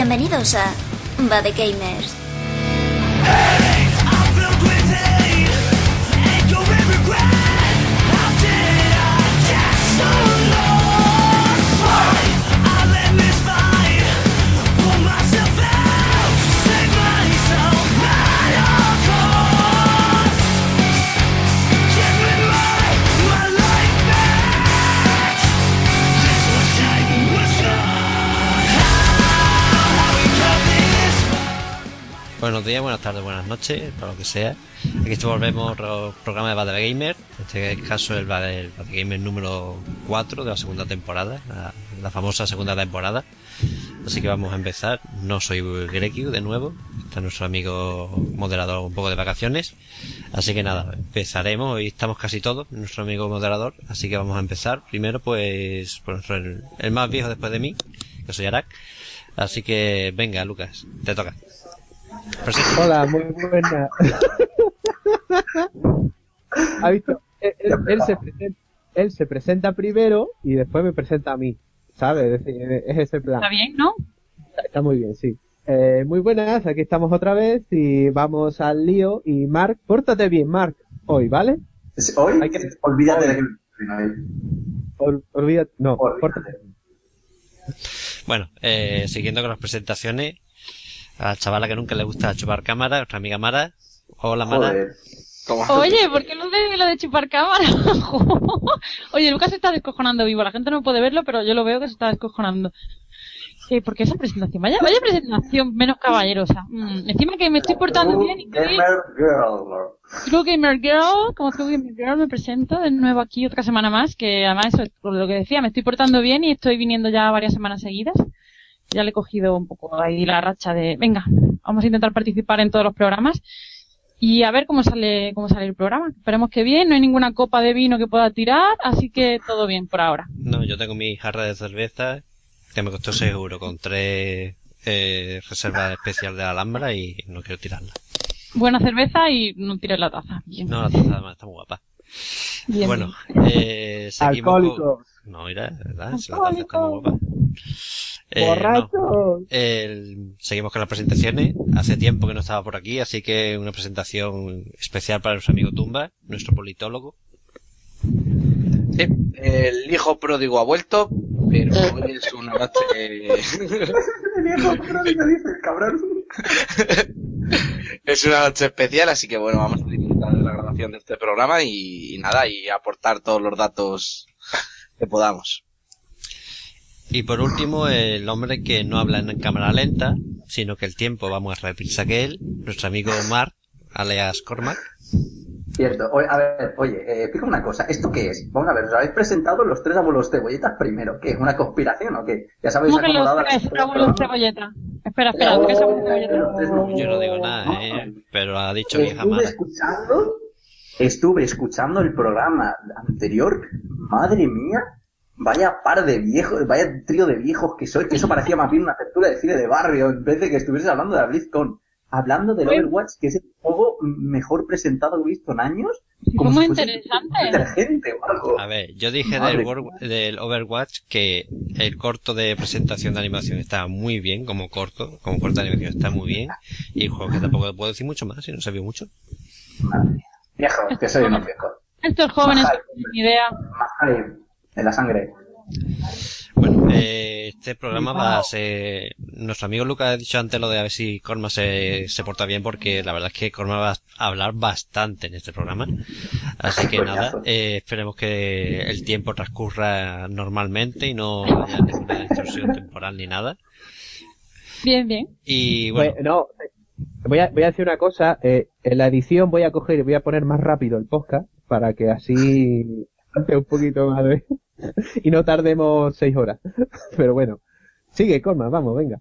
Bienvenidos a Bad Gamers. Buenos días, buenas tardes, buenas noches, para lo que sea. Aquí volvemos al programa de Bad Gamer, en este caso el Bad Gamer número 4 de la segunda temporada, la, la, famosa segunda temporada. Así que vamos a empezar. No soy Grekiu de nuevo, está nuestro amigo moderador un poco de vacaciones. Así que nada, empezaremos. Hoy estamos casi todos, nuestro amigo moderador. Así que vamos a empezar. Primero, pues, por el, el más viejo después de mí, que soy Arak. Así que venga, Lucas, te toca. Hola, muy buena. ¿Ha visto? Él, él, él, se presenta, él, se presenta, primero y después me presenta a mí. ¿Sabes? Es, decir, es ese plan. Está bien, ¿no? Está, está muy bien, sí. Eh, muy buenas, aquí estamos otra vez y vamos al lío. Y Mark, pórtate bien, Mark, hoy, ¿vale? ¿Hoy? Hay que... Olvídate de que... Ol, olvídate, no, olvídate. pórtate. Bueno, eh, siguiendo con las presentaciones, a la chavala que nunca le gusta chupar cámara, nuestra amiga Mara. Hola Mara. Oye, ¿por qué lo de, lo de chupar cámara? Oye, Lucas se está descojonando vivo. La gente no puede verlo, pero yo lo veo que se está descojonando. Eh, porque esa presentación, vaya, vaya presentación menos caballerosa. Mm, encima que me estoy portando True bien y que... Gamer Girl. True Gamer Girl, como True Gamer Girl me presento de nuevo aquí otra semana más, que además eso es lo que decía, me estoy portando bien y estoy viniendo ya varias semanas seguidas ya le he cogido un poco ahí la racha de, venga, vamos a intentar participar en todos los programas y a ver cómo sale, cómo sale el programa. Esperemos que bien, no hay ninguna copa de vino que pueda tirar, así que todo bien por ahora. No, yo tengo mi jarra de cerveza que me costó 6 euros con tres eh, reservas especiales de Alhambra y no quiero tirarla. Buena cerveza y no tires la taza. Bien. No, la taza además está muy guapa. Bien, bueno, eh, seguimos Alcohólicos. con... No, mira, ¿verdad? Si la taza está muy guapa. Eh, Borrachos. no. El- seguimos con las presentaciones. Hace tiempo que no estaba por aquí, así que una presentación especial para nuestro amigo Tumba, nuestro politólogo. Sí, el hijo pródigo ha vuelto, pero hoy es una noche... El viejo pródigo dice cabrón. es una noche especial, así que bueno, vamos a disfrutar de la grabación de este programa y, y nada, y aportar todos los datos que podamos. Y por último, el hombre que no habla en cámara lenta, sino que el tiempo va más rápido que él, nuestro amigo Mark, alias Cormac. Cierto. Oye, a ver, oye, eh, explica una cosa. ¿Esto qué es? Vamos a ver, os habéis presentado los tres abuelos cebolletas primero. ¿Qué? ¿Una conspiración o qué? Ya sabéis ¿Cómo que los tres abuelos cebolleta? Espera, espera, ¿qué es abuelo cebolleta? Yo no digo nada, eh, pero ha dicho vieja Estuve mala. escuchando, estuve escuchando el programa anterior. Madre mía, vaya par de viejos, vaya trío de viejos que sois, que eso parecía más bien una apertura de cine de barrio, en vez de que estuvieses hablando de la BlizzCon. Hablando del. Overwatch, que es el juego mejor presentado que he visto en años. Como muy si interesante. detergente o algo. A ver, yo dije del, Overwatch que el corto de presentación de animación estaba muy bien, como corto, como corto de animación está muy bien, y el juego que tampoco puedo decir mucho más, si no se vio mucho. Madre mía. Viejos, que soy unos viejos. Estos jóvenes tienen idea. Más en la sangre. Bueno, eh, este programa va a ser... Nuestro amigo Lucas ha dicho antes lo de a ver si Corma se, se porta bien porque la verdad es que Corma va a hablar bastante en este programa. Así que nada, eh, esperemos que el tiempo transcurra normalmente y no haya ninguna distorsión temporal ni nada. Bien, bien. Y bueno, Pues, no, voy a, voy a decir una cosa. eh, en la edición voy a coger y voy a poner más rápido el podcast para que así un poquito más de... y no tardemos seis horas. Pero bueno, sigue, Colma, vamos, venga.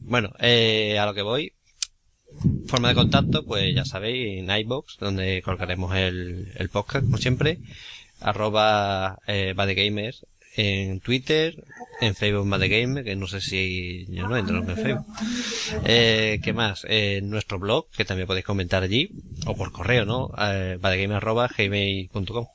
Bueno, eh, a lo que voy. Forma de contacto, pues ya sabéis, en iBox, donde colgaremos el, el podcast, como siempre. Arroba eh, Badegamers en Twitter, en Facebook Badegamer, que no sé si yo no entro en Facebook. Eh, ¿Qué más? En nuestro blog, que también podéis comentar allí, o por correo, ¿no? Eh, badegamer arroba gmail.com.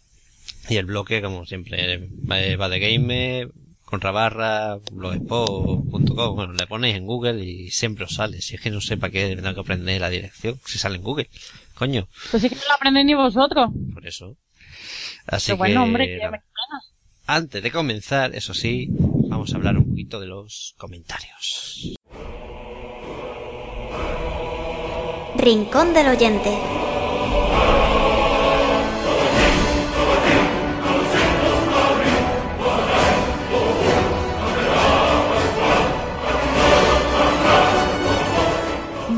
Y el bloque, como siempre, eh, Badegamer, con contrabarra blogspot.com, bueno, le ponéis en Google y siempre os sale. Si es que no sé para qué tengo que aprender la dirección, si sale en Google. Coño, Pues sí que no lo aprendéis ni vosotros. por eso. Así Pero que, bueno, hombre, que antes de comenzar, eso sí, vamos a hablar un poquito de los comentarios. Rincón del oyente.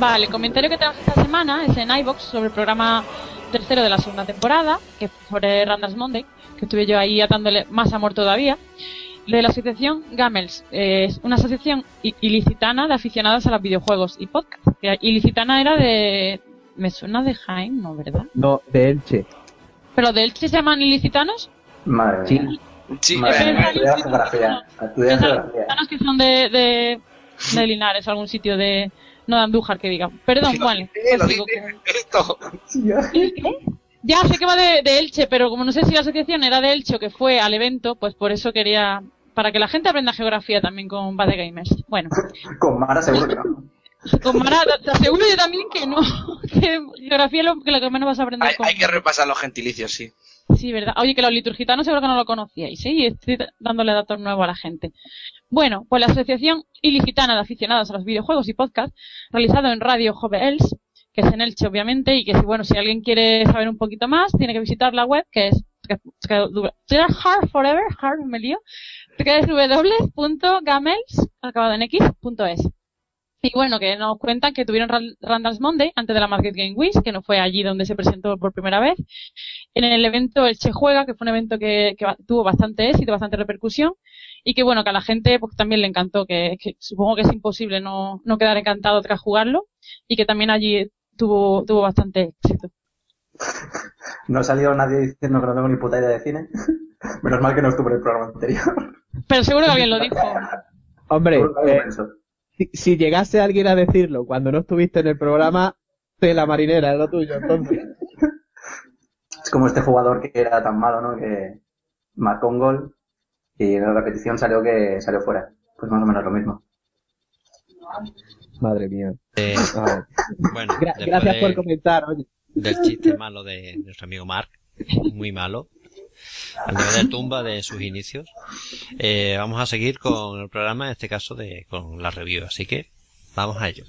Vale, el comentario que tenemos esta semana es en iBox sobre el programa tercero de la segunda temporada, que sobre Randall's Monday, que estuve yo ahí atándole más amor todavía, de la asociación Gamels. Eh, es una asociación i- ilicitana de aficionados a los videojuegos y podcast. Que ilicitana era de... Me suena de Jaén, ¿no? ¿Verdad? No, de Elche. ¿Pero de Elche se llaman ilicitanos? Madre Sí. mía. Sí, Madre mía, geografía. Geografía. que son de, de, de Linares, algún sitio de... No de Andújar, que diga. Perdón, Sí, dice, lo Pues digo Esto. Sí, ya. ¿Qué? Ya sé que va de, de Elche, pero como no sé si la asociación era de Elche o que fue al evento, pues por eso quería. Para que la gente aprenda geografía también con Bad Gamers. Bueno, Con Mara seguro que no. con Mara, te- te aseguro yo también que no. Que geografía es lo que, lo que menos vas a aprender Hay, con. hay que repasar los gentilicios, sí. Sí, verdad. Oye, que los liturgitanos seguro que no lo conocíais, ¿sí? Y estoy dándole datos nuevos a la gente. Bueno, pues la Asociación Ilicitana de Aficionados a los Videojuegos y Podcast, realizado en Radio Jove Els, que es en Elche, obviamente, y que, si, bueno, si alguien quiere saber un poquito más, tiene que visitar la web, que es hard forever, hard me lío, www.gamels, acabado en x.es. Y bueno, que nos cuentan que tuvieron Ran- Randall's Monday antes de la Market Game Week, que no fue allí donde se presentó por primera vez. En el evento El Che Juega, que fue un evento que, que tuvo bastante éxito, bastante repercusión, y que bueno, que a la gente pues también le encantó, que, que supongo que es imposible no, no quedar encantado tras jugarlo, y que también allí tuvo, tuvo bastante éxito. No salió nadie diciendo que no tengo ni puta idea de cine. Menos mal que no estuve en el programa anterior. Pero seguro que alguien lo dijo. Hombre, eh, si, si llegase alguien a decirlo cuando no estuviste en el programa, de la marinera, es lo tuyo, entonces. Es como este jugador que era tan malo, ¿no? Que marcó un gol y en la repetición salió que salió fuera. Pues más o menos lo mismo. Madre mía. Eh, bueno, Gra- gracias de- por comentar, oye. del chiste malo de nuestro amigo Mark, muy malo, al nivel de tumba de sus inicios. Eh, vamos a seguir con el programa, en este caso de con la review, así que vamos a ello.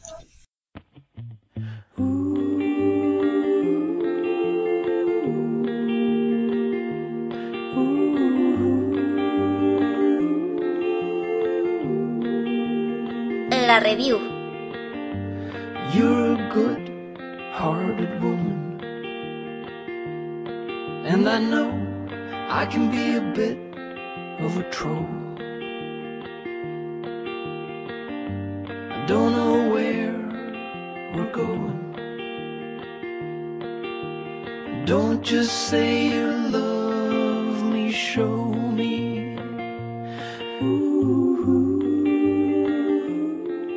La review. You're a good hearted woman. And I know I can be a bit of a troll. I don't know where we're going. Don't just say you love me, show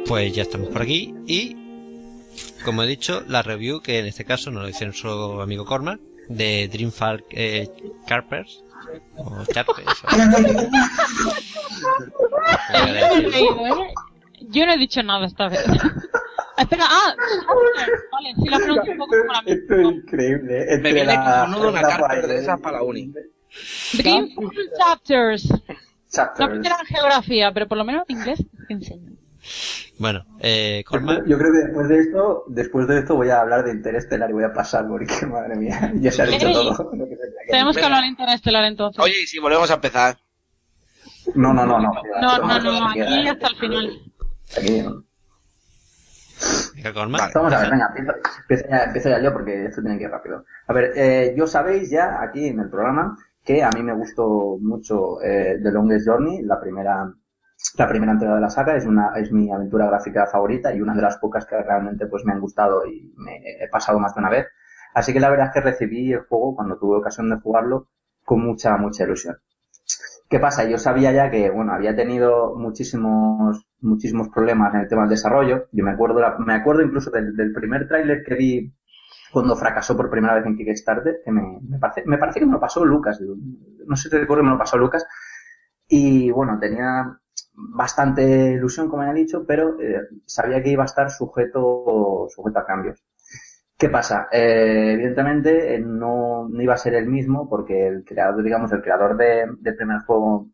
Pues ya estamos por aquí y, como he dicho, la review, que en este caso nos lo dice nuestro amigo Cormac, de Dreamfall eh, Carpers, o Charpers, o- Me ¿eh? Yo no he dicho nada esta vez. Espera, ah, vale, sí la pronuncio un poco como la Esto es increíble. Me viene la- como nudo una carta de esas para la uni. Dreamfall Chapters. No Chapters. aprenderán geografía, pero por lo menos inglés te enseñan. Bueno, eh, Cormac, Yo creo que después de esto, después de esto voy a hablar de Interestelar y voy a pasar porque madre mía, ya se ha dicho todo. lo que se tenía que Tenemos que hablar interestelar entonces. Oye, y si volvemos a empezar. No, no, no, no. no, no, no, Aquí aquí hasta el final. Aquí no. Vale. Vamos a ver, venga, empiezo, empiezo ya, empiezo ya yo porque esto tiene que ir rápido. A ver, eh, yo sabéis ya aquí en el programa que a mí me gustó mucho eh, The Longest Journey, la primera, la primera entrega de la saga, es una, es mi aventura gráfica favorita y una de las pocas que realmente pues me han gustado y me he pasado más de una vez. Así que la verdad es que recibí el juego cuando tuve ocasión de jugarlo con mucha, mucha ilusión. ¿Qué pasa? Yo sabía ya que, bueno, había tenido muchísimos, muchísimos problemas en el tema del desarrollo. Yo me acuerdo, me acuerdo incluso del, del primer tráiler que vi cuando fracasó por primera vez en Kickstarter, que me, me parece, me parece que me lo pasó Lucas. No sé si recuerdo, me lo pasó Lucas. Y bueno, tenía bastante ilusión, como ya he dicho, pero eh, sabía que iba a estar sujeto, sujeto a cambios. ¿Qué pasa? Eh, evidentemente eh, no, iba a ser el mismo porque el creador, digamos, el creador de, primer juego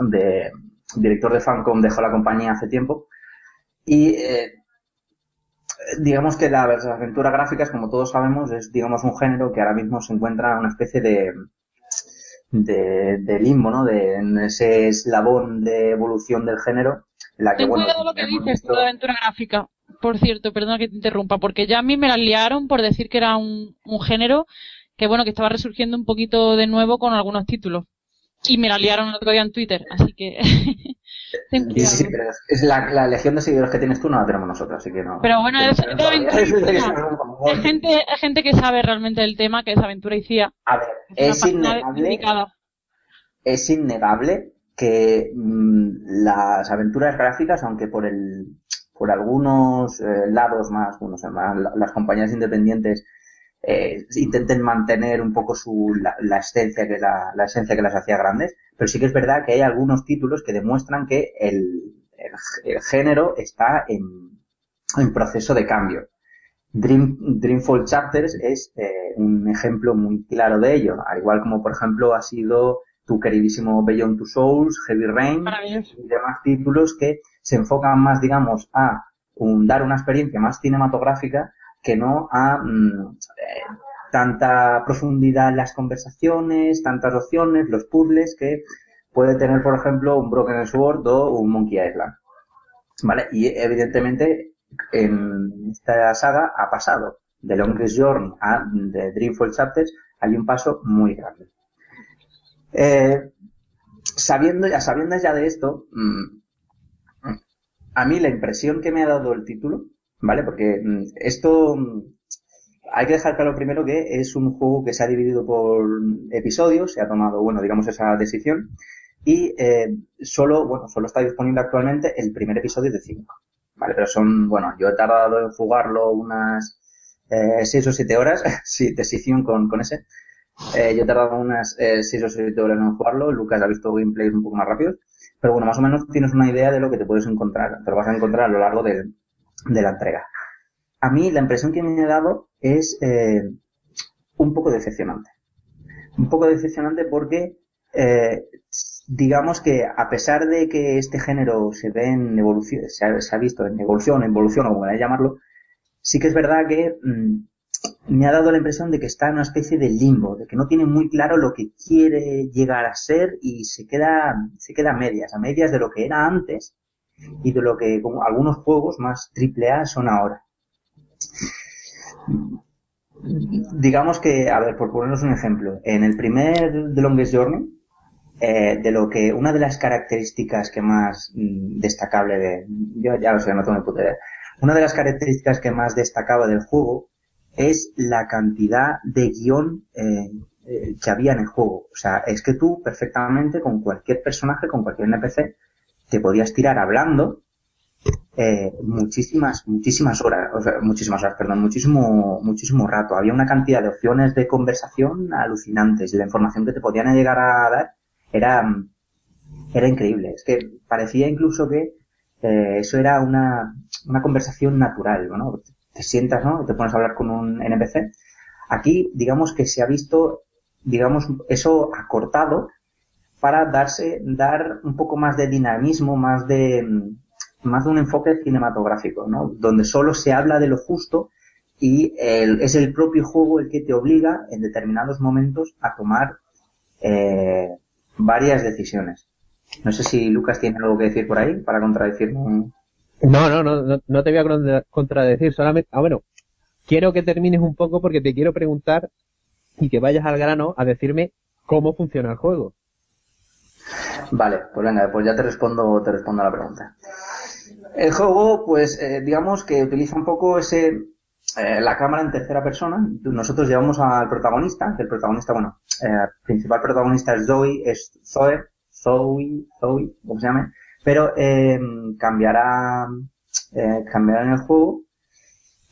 de director de Fancom dejó la compañía hace tiempo y eh, digamos que las aventuras gráficas, como todos sabemos, es digamos un género que ahora mismo se encuentra en una especie de, de, de limbo, ¿no? De, en ese eslabón de evolución del género. En la que, Ten bueno, cuidado lo que dices visto- de aventura gráfica. Por cierto, perdona que te interrumpa, porque ya a mí me la liaron por decir que era un, un género que bueno, que estaba resurgiendo un poquito de nuevo con algunos títulos. Y me la liaron el otro día en Twitter, así que ten Sí, cuidado. sí, pero es- es la, la legión de seguidores que tienes tú no la tenemos nosotros, así que no. Pero bueno, es, es es gente, es gente que sabe realmente del tema, que es aventura y CIA. A ver, Es innegable, es innegable que mm, las aventuras gráficas, aunque por el por algunos eh, lados más, bueno, o sea, más la- las compañías independientes eh, intenten mantener un poco su la, la esencia que la, la esencia que las hacía grandes, pero sí que es verdad que hay algunos títulos que demuestran que el, el, el género está en, en proceso de cambio. Dream, Dreamfall Chapters es eh, un ejemplo muy claro de ello, al igual como por ejemplo ha sido tu queridísimo Beyond Two Souls, Heavy Rain y demás títulos que se enfocan más, digamos, a un- dar una experiencia más cinematográfica que no a mm, eh, tanta profundidad en las conversaciones, tantas opciones, los puzzles que puede tener, por ejemplo, un Broken Sword o un Monkey Island. ¿Vale? Y evidentemente en esta saga ha pasado de Longest Journey a de Dreamfall Chapters hay un paso muy grande. Eh, sabiendo ya, sabiendo ya de esto, mm, a mí la impresión que me ha dado el título, ¿vale? Porque mm, esto mm, hay que dejar claro primero que es un juego que se ha dividido por episodios, se ha tomado, bueno, digamos esa decisión, y eh, solo, bueno, solo está disponible actualmente el primer episodio de 5. Vale, pero son, bueno, yo he tardado en jugarlo unas 6 o 7 horas, sí, decisión con, con ese. Eh, yo he tardado unas 6 o 7 horas en jugarlo, Lucas ha visto gameplays un poco más rápidos, pero bueno, más o menos tienes una idea de lo que te puedes encontrar, te lo vas a encontrar a lo largo de, de la entrega. A mí la impresión que me ha dado es eh, un poco decepcionante. Un poco decepcionante porque eh, digamos que a pesar de que este género se ve en evolución, se ha, visto en evolución, evolución o como queráis llamarlo, sí que es verdad que mm, me ha dado la impresión de que está en una especie de limbo, de que no tiene muy claro lo que quiere llegar a ser y se queda, se queda a medias, a medias de lo que era antes y de lo que algunos juegos más triple A son ahora. Digamos que, a ver, por ponernos un ejemplo, en el primer The Longest Journey, eh, de lo que una de las características que más mm, destacable de, yo ya lo sé, no tengo idea, una de las características que más destacaba del juego es la cantidad de guion eh, eh, que había en el juego. O sea, es que tú perfectamente con cualquier personaje, con cualquier NPC, te podías tirar hablando eh, muchísimas, muchísimas horas, o sea, muchísimas horas, perdón, muchísimo, muchísimo rato. Había una cantidad de opciones de conversación alucinantes y la información que te podían llegar a dar era, era increíble. Es que parecía incluso que eh, eso era una, una conversación natural, ¿no? Te sientas, ¿no? Te pones a hablar con un NPC. Aquí, digamos que se ha visto, digamos, eso acortado para darse, dar un poco más de dinamismo, más de, más de un enfoque cinematográfico, ¿no? Donde solo se habla de lo justo y el- es el propio juego el que te obliga en determinados momentos a tomar eh, varias decisiones. No sé si Lucas tiene algo que decir por ahí para contradecirme. No, no, no, no, te voy a contra- contradecir, solamente, ah, bueno, quiero que termines un poco porque te quiero preguntar y que vayas al grano a decirme cómo funciona el juego. Vale, pues venga, pues ya te respondo, te respondo a la pregunta. El juego, pues, eh, digamos que utiliza un poco ese, eh, la cámara en tercera persona. Nosotros llevamos al protagonista, que el protagonista, bueno, eh, principal protagonista es Zoe, es Zoe, Zoe, Zoe, como se llame, pero eh, cambiará, cambiará en el juego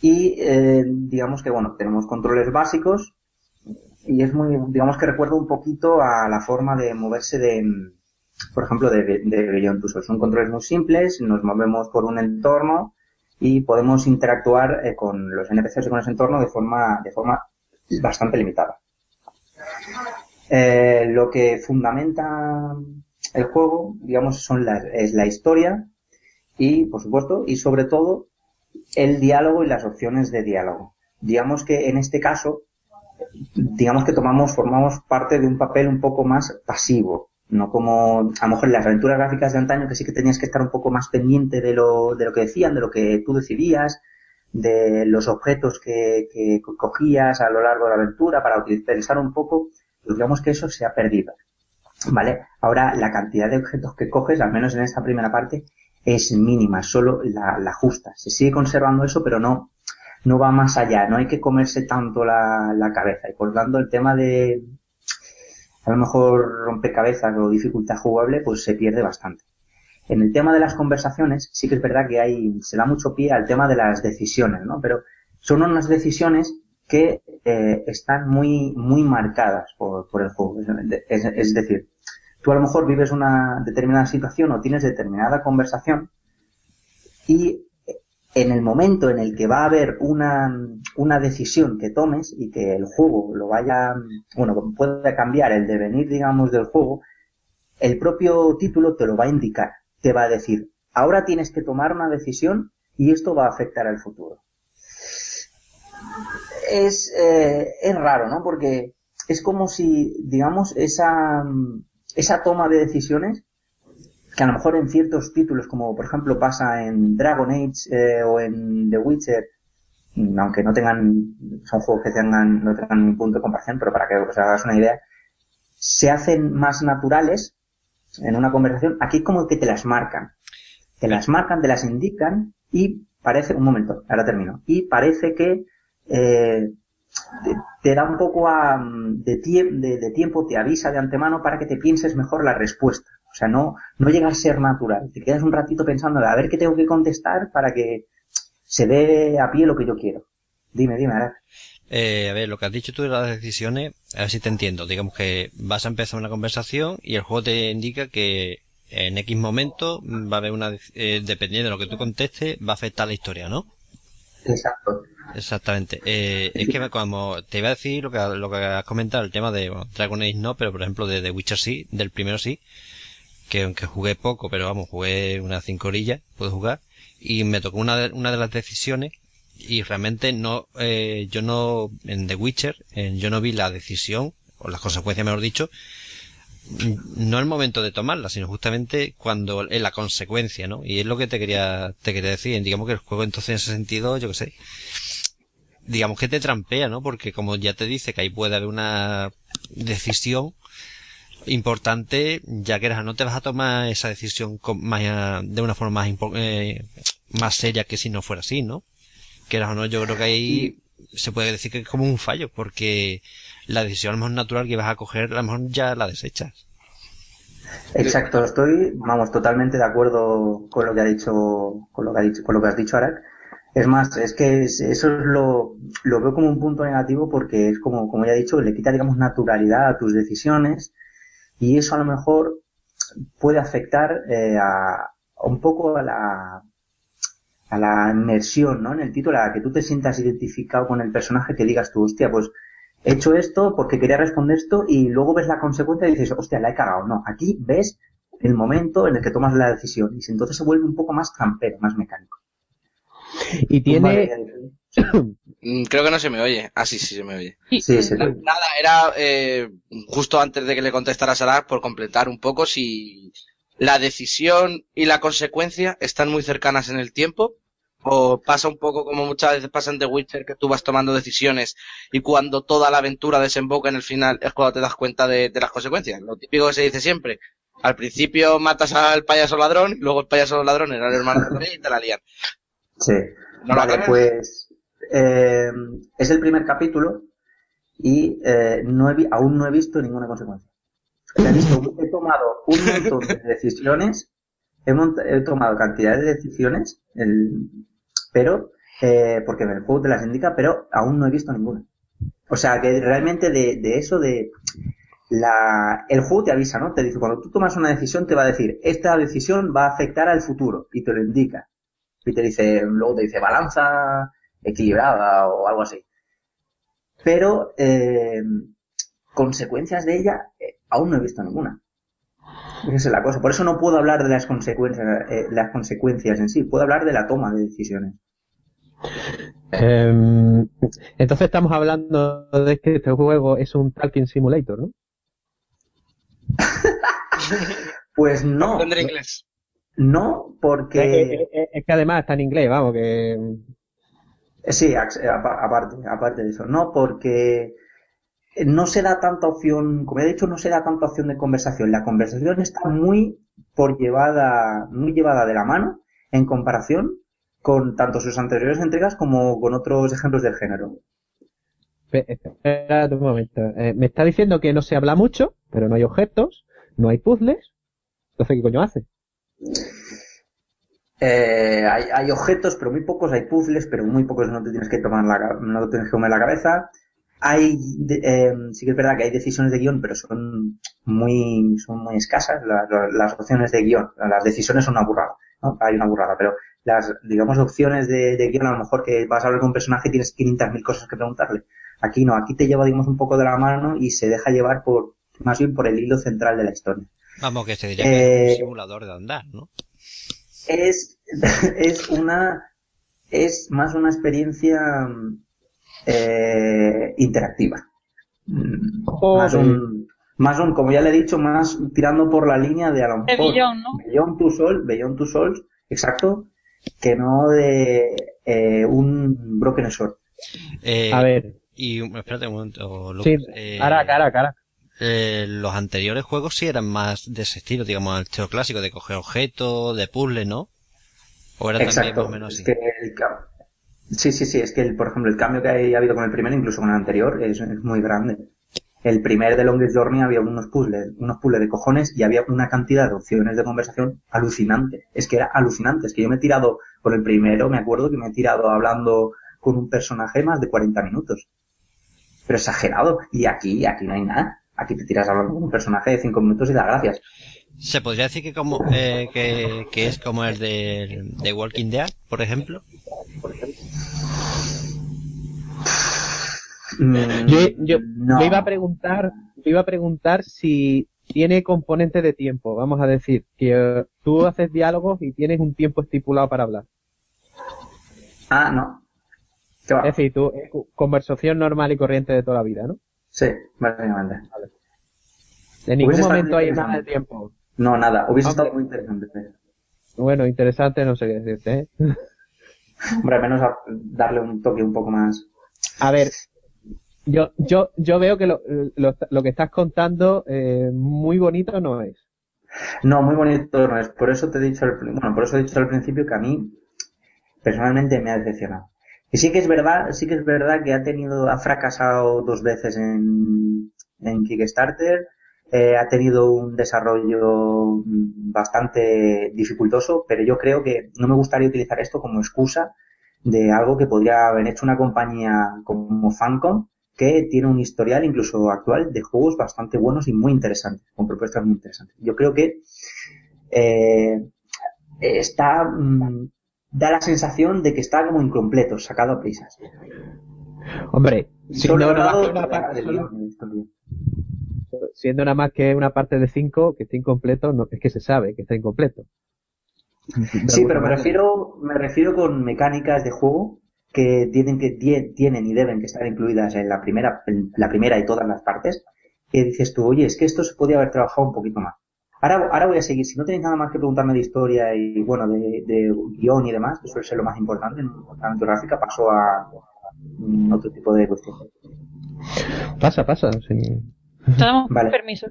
y digamos que, bueno, tenemos controles básicos y es muy, digamos que recuerda un poquito a la forma de moverse de, por ejemplo, de, de Beyond. Son controles muy simples, nos movemos por un entorno y podemos interactuar eh, con los NPCs y con ese entorno de forma, de forma bastante limitada. Eh, lo que fundamenta el juego, digamos, son la, es la historia y, por supuesto, y sobre todo, el diálogo y las opciones de diálogo. Digamos que en este caso, digamos que tomamos, formamos parte de un papel un poco más pasivo. No como, a lo mejor en las aventuras gráficas de antaño que sí que tenías que estar un poco más pendiente de lo, de lo que decían, de lo que tú decidías, de los objetos que, que cogías a lo largo de la aventura para pensar un poco, pues digamos que eso se ha perdido. ¿Vale? Ahora la cantidad de objetos que coges, al menos en esta primera parte, es mínima, solo la, la justa. Se sigue conservando eso, pero no, no va más allá, no hay que comerse tanto la, la cabeza. Y por tanto el tema de a lo mejor rompecabezas o dificultad jugable, pues se pierde bastante. En el tema de las conversaciones, sí que es verdad que hay, se da mucho pie al tema de las decisiones, ¿no? Pero son unas decisiones que eh, están muy, muy marcadas por, por el juego. Es, es decir, tú a lo mejor vives una determinada situación o tienes determinada conversación y en el momento en el que va a haber una, una decisión que tomes y que el juego lo vaya, bueno, puede cambiar el devenir, digamos, del juego, el propio título te lo va a indicar. Te va a decir, ahora tienes que tomar una decisión y esto va a afectar al futuro. Es, eh, es raro, ¿no? Porque es como si, digamos, esa, esa toma de decisiones que a lo mejor en ciertos títulos, como por ejemplo pasa en Dragon Age eh, o en The Witcher, mm, aunque no tengan, son juegos que tengan, no tengan ningún punto de comparación, pero para que os hagas una idea, se hacen más naturales en una conversación. Aquí como que te las marcan. Te las marcan, te las indican y parece, un momento, ahora termino, y parece que eh, te, da un poco a, tie de, de tiempo, te avisa de antemano para que te pienses mejor la respuesta. O sea, no, no llega a ser natural. Te quedas un ratito pensando a ver qué tengo que contestar para que se dé a pie lo que yo quiero. Dime, dime, ahora. Eh, a ver, lo que has dicho tú de las decisiones, a ver si te entiendo. Digamos que vas a empezar una conversación y el juego te indica que en X momento va a haber una, eh, dependiendo de lo que tú contestes, va a afectar la historia, ¿no? Exacto. Exactamente. Eh, es que como te iba a decir lo que, lo que has comentado, el tema de bueno, Dragon Age no, pero por ejemplo de The Witcher sí, del primero sí, que aunque jugué poco, pero vamos, jugué unas cinco orillas, puedo jugar, y me tocó una de, una de las decisiones, y realmente no, eh, yo no, en The Witcher, yo no vi la decisión, o las consecuencias mejor dicho, no el momento de tomarla, sino justamente cuando en la consecuencia, ¿no? Y es lo que te quería, te quería decir, digamos que el juego entonces en ese sentido, yo qué sé, digamos que te trampea, ¿no? Porque como ya te dice que ahí puede haber una decisión, importante, ya que no te vas a tomar esa decisión más, de una forma más, eh, más seria que si no fuera así, ¿no? Que o no, yo creo que ahí se puede decir que es como un fallo, porque la decisión a lo mejor natural que vas a coger, a lo mejor ya la desechas. Exacto, estoy, vamos, totalmente de acuerdo con lo que ha dicho, con lo que ha dicho, con lo que has dicho, Arak. Es más, es que es, eso es lo, lo veo como un punto negativo porque es como, como ya he dicho, le quita, digamos, naturalidad a tus decisiones, y eso a lo mejor puede afectar eh, a, un poco a la a la inmersión, ¿no? En el título, a que tú te sientas identificado con el personaje, que digas tú, hostia, pues he hecho esto porque quería responder esto y luego ves la consecuencia y dices, hostia, la he cagado. No, aquí ves el momento en el que tomas la decisión y entonces se vuelve un poco más trampero, más mecánico. Y tiene... creo que no se me oye. Ah, sí, sí se me oye. Sí, sí, Nada, era eh, justo antes de que le contestara Salah por completar un poco si la decisión y la consecuencia están muy cercanas en el tiempo o pasa un poco como muchas veces pasa en The Witcher que tú vas tomando decisiones y cuando toda la aventura desemboca en el final es cuando te das cuenta de, de las consecuencias. Lo típico que se dice siempre. Al principio matas al payaso ladrón y luego el payaso ladrón era el hermano de rey y te la lían. Sí. ¿No vale, la pues eh, es el primer capítulo y eh, no he aún no he visto ninguna consecuencia. He, tomado un montón de decisiones, he tomado cantidad de decisiones, el, pero eh, porque el juego te las indica, pero aún no he visto ninguna. O sea que realmente de, de eso de la, el juego te avisa, ¿no? Te dice, cuando tú tomas una decisión, te va a decir, esta decisión va a afectar al futuro, y te lo indica. Y te dice, luego te dice balanza equilibrada o algo así. Pero, eh, consecuencias de ella, eh, aún no he visto ninguna. Esa es la cosa. Por eso no puedo hablar de las consecuencias, eh, las consecuencias en sí. Puedo hablar de la toma de decisiones. Em, entonces estamos hablando de que este juego es un Talking Simulator, ¿no? Pues no. No, porque... Es que además está en inglés, vamos, que... Eh, Sí, eh, apa- aparte, aparte de eso. No, porque no se da tanta opción, como he dicho, no se da tanta opción de conversación. La conversación está muy por llevada, muy llevada de la mano en comparación con tanto sus anteriores entregas como con otros ejemplos del género. Espe- Espera un momento. Eh, me está diciendo que no se habla mucho, pero no hay objetos, no hay puzzles. Entonces, ¿qué coño hace? Eh, hay, hay objetos, pero muy pocos, hay puzzles, pero muy pocos no te tienes que tomar la, no te tienes que comer la cabeza. Hay, eh, sí que es verdad que hay decisiones de guion, pero son muy, son muy escasas la- la- las opciones de guion. Las decisiones son una burrada, ¿no? Hay una burrada, pero las, digamos, opciones de, de guion, a lo mejor que vas a hablar con un personaje y tienes 500.000 cosas que preguntarle. Aquí no, aquí te lleva, digamos, un poco de la mano y se deja llevar por, más bien por el hilo central de la historia. Vamos, que se diría que es Eh, un simulador de andar, ¿no? Es, es una, es más una experiencia eh, interactiva. Mm, Más un, más un, como ya le he dicho, más tirando por la línea de a lo De mejor Beyond, ¿no? Beyond Two Souls, exacto, que no de eh, un Broken Sword. Eh, A ver. Y espérate un momento, Lucas. Sí, Eh, cara, cara, cara. Eh, los anteriores juegos sí eran más de ese estilo, digamos, el estilo clásico de coger objetos, de puzzle, ¿no? O era también más o menos Es así. que el sí, sí, sí, es que el, por ejemplo el cambio que ha habido con el primero, incluso con el anterior, es, es muy grande. El primer de Longest Journey había unos puzzles, unos puzzles de cojones y había una cantidad de opciones de conversación alucinante. Es que era alucinante. Es que yo me he tirado, con el primero me acuerdo que me he tirado hablando con un personaje más de 40 minutos. Pero exagerado. Y aquí, aquí no hay nada. Aquí te tiras hablando con un personaje de 5 minutos y das gracias. Se podría decir que como eh, que, que es como el de, de Walking Dead, por ejemplo. Mm, Yo, yo, no. yo iba a preguntar, yo iba a preguntar si tiene componente de tiempo. Vamos a decir que eh, tú haces diálogos y tienes un tiempo estipulado para hablar. Ah, no. Es decir, tú, es conversación normal y corriente de toda la vida, ¿no? Sí, básicamente. En ningún momento hay nada de tiempo. No, nada. Hubiese Hombre. estado muy interesante. Bueno, interesante, no sé qué decirte, ¿eh? Hombre, al menos a- darle un toque un poco más. A ver, yo, yo, yo veo que lo, lo, lo que estás contando eh, muy bonito no es. No, muy bonito no es. Por eso te he dicho al, bueno, por eso he dicho al principio que a mí personalmente me ha decepcionado. Y sí que es verdad, sí que es verdad que ha tenido, ha fracasado dos veces en, en Kickstarter, eh, ha tenido un desarrollo bastante dificultoso, pero yo creo que no me gustaría utilizar esto como excusa de algo que podría haber hecho una compañía como Fancom, que tiene un historial incluso actual de juegos bastante buenos y muy interesantes, con propuestas muy interesantes. Yo creo que eh, está mm, da la sensación de que está como incompleto, sacado a prisas. Hombre, siendo nada, más que una parte, solo- de esto, tío. siendo nada más que una parte de 5 que esté incompleto, no, es que se sabe que está incompleto. Sí, pero me refiero, me refiero con mecánicas de juego que tienen que tie- tienen y deben que estar incluidas en la primera, en la primera y todas las partes. Que dices tú, oye, es que esto se podía haber trabajado un poquito más. Ahora, ahora voy a seguir. Si no tenéis nada más que preguntarme de historia y bueno, de, de guion y demás, que suele ser lo más importante en aventura gráfica, paso a mm, otro tipo de cuestiones. Pasa, pasa, sí. Te damos Vale. permiso.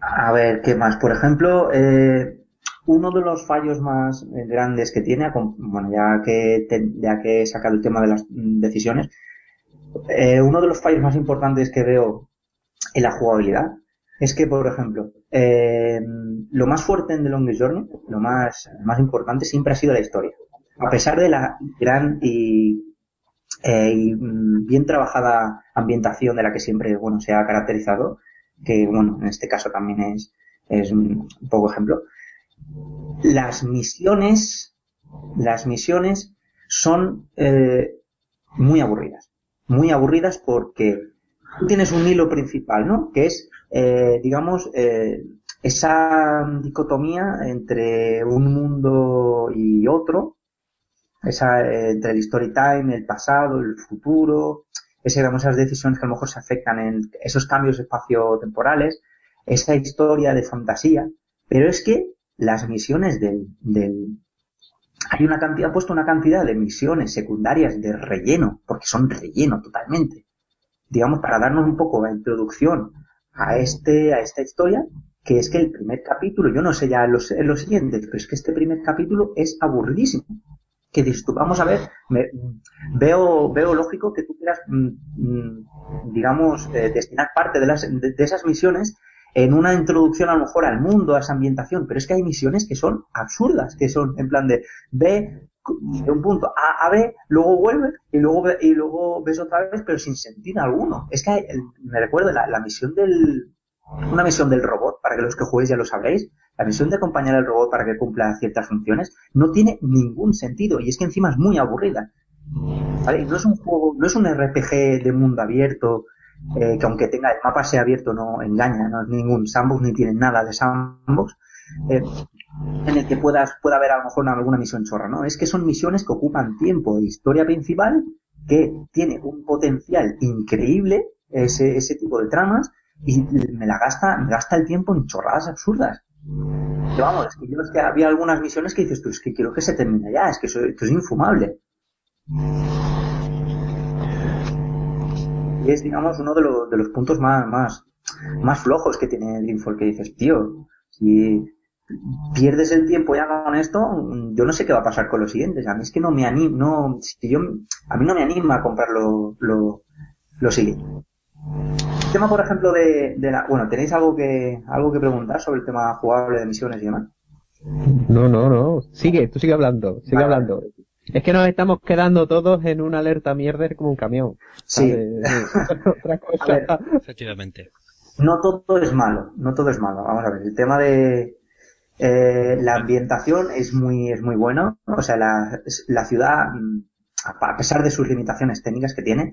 A ver, ¿qué más? Por ejemplo, eh, uno de los fallos más eh, grandes que tiene, bueno, ya que, te- ya que he sacado el tema de las mm, decisiones, eh, uno de los fallos más importantes que veo en la jugabilidad es que, por ejemplo, eh, lo más fuerte en The Longest Journey, lo más, más importante siempre ha sido la historia. A pesar de la gran y eh, y mm, bien trabajada ambientación de la que siempre, bueno, se ha caracterizado, que, bueno, en este caso también es, es un poco ejemplo. Las misiones, las misiones son eh, muy aburridas. Muy aburridas porque tú tienes un hilo principal, ¿no? Que es, eh, digamos, eh, esa dicotomía entre un mundo y otro, esa, eh, entre el story time, el pasado, el futuro, ese, digamos, esas decisiones que a lo mejor se afectan en esos cambios espacio-temporales, esa historia de fantasía, pero es que las misiones del, del, hay una cantidad, puesto una cantidad de misiones secundarias de relleno, porque son relleno totalmente, digamos, para darnos un poco la introducción a este, a esta historia, que es que el primer capítulo, yo no sé ya los, los siguientes, pero es que este primer capítulo es aburridísimo. Que dices tú, vamos a ver, me, veo, veo lógico que tú quieras, mm, mm, digamos, eh, destinar parte de, las, de, de esas misiones en una introducción a lo mejor al mundo, a esa ambientación, pero es que hay misiones que son absurdas, que son en plan de ve de un punto A a B, luego vuelve y luego y luego ves otra vez, pero sin sentido alguno. Es que me recuerdo la, la misión del una misión del robot, para que los que juguéis ya lo sabréis, la misión de acompañar al robot para que cumpla ciertas funciones no tiene ningún sentido y es que encima es muy aburrida. ¿Vale? No es un juego, no es un RPG de mundo abierto eh, que aunque tenga el mapa sea abierto no engaña, no es ningún sandbox ni tiene nada de sandbox, eh, en el que puedas, pueda haber a lo mejor una- alguna misión chorra, ¿no? Es que son misiones que ocupan tiempo de historia principal, que tiene un potencial increíble, ese, ese tipo de tramas, y me la gasta, me gasta el tiempo en chorradas absurdas. Que vamos, es que yo es que había algunas misiones que dices tú, es que quiero que se termine ya, es que eso, esto es infumable. Y es, digamos, uno de, los de los puntos más, más, más flojos que tiene Dreamfall, que dices, tío, si pierdes el tiempo ya con esto, yo no sé qué va a pasar con los siguientes. A mí es que no me anima, no, si yo, a mí no me anima a comprar lo, lo, lo siguiente. El tema, por ejemplo, de, de la, bueno, ¿tenéis algo que, algo que preguntar sobre el tema jugable de misiones y demás? No, no, no. Sigue, tú sigue hablando, sigue Vale. hablando. Es que nos estamos quedando todos en una alerta mierder como un camión. Sí. ¿sabes? Otra cosa. A ver. Efectivamente. no todo es malo, no todo es malo. Vamos a ver, el tema de eh, la ambientación es muy, es muy bueno. O sea, la, la ciudad, mm, a pesar de sus limitaciones técnicas que tiene,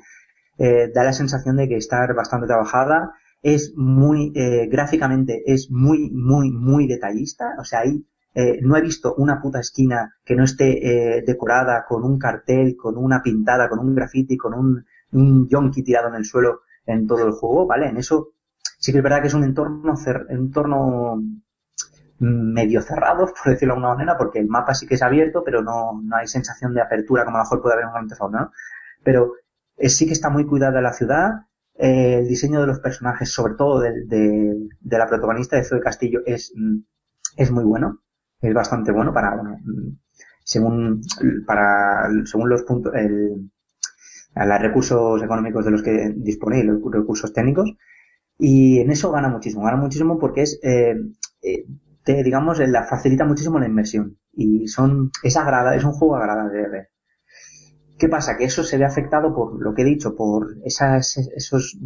eh, da la sensación de que está bastante trabajada. Es muy, eh, gráficamente, es muy, muy, muy detallista. O sea, ahí eh, no he visto una puta esquina que no esté eh, decorada con un cartel, con una pintada, con un graffiti, con un, un yonki tirado en el suelo en todo el juego, ¿vale? En eso sí que es verdad que es un entorno, cer- un entorno medio cerrado, por decirlo de alguna manera, porque el mapa sí que es abierto, pero no, no hay sensación de apertura como a lo mejor puede haber en un Auto, ¿no? Pero eh, sí que está muy cuidada la ciudad, eh, el diseño de los personajes, sobre todo de, de- la protagonista de Zoe Castillo, es, mm, es muy bueno, es bastante bueno para, bueno, mm, según, para, según los puntos, el, los recursos económicos de los que dispone y los recursos técnicos. Y en eso gana muchísimo, gana muchísimo porque es, eh, eh, te, digamos, la facilita muchísimo la inmersión. Y son, es agrada, es un juego agradable de ver. ¿Qué pasa? Que eso se ve afectado por lo que he dicho, por esas, esos,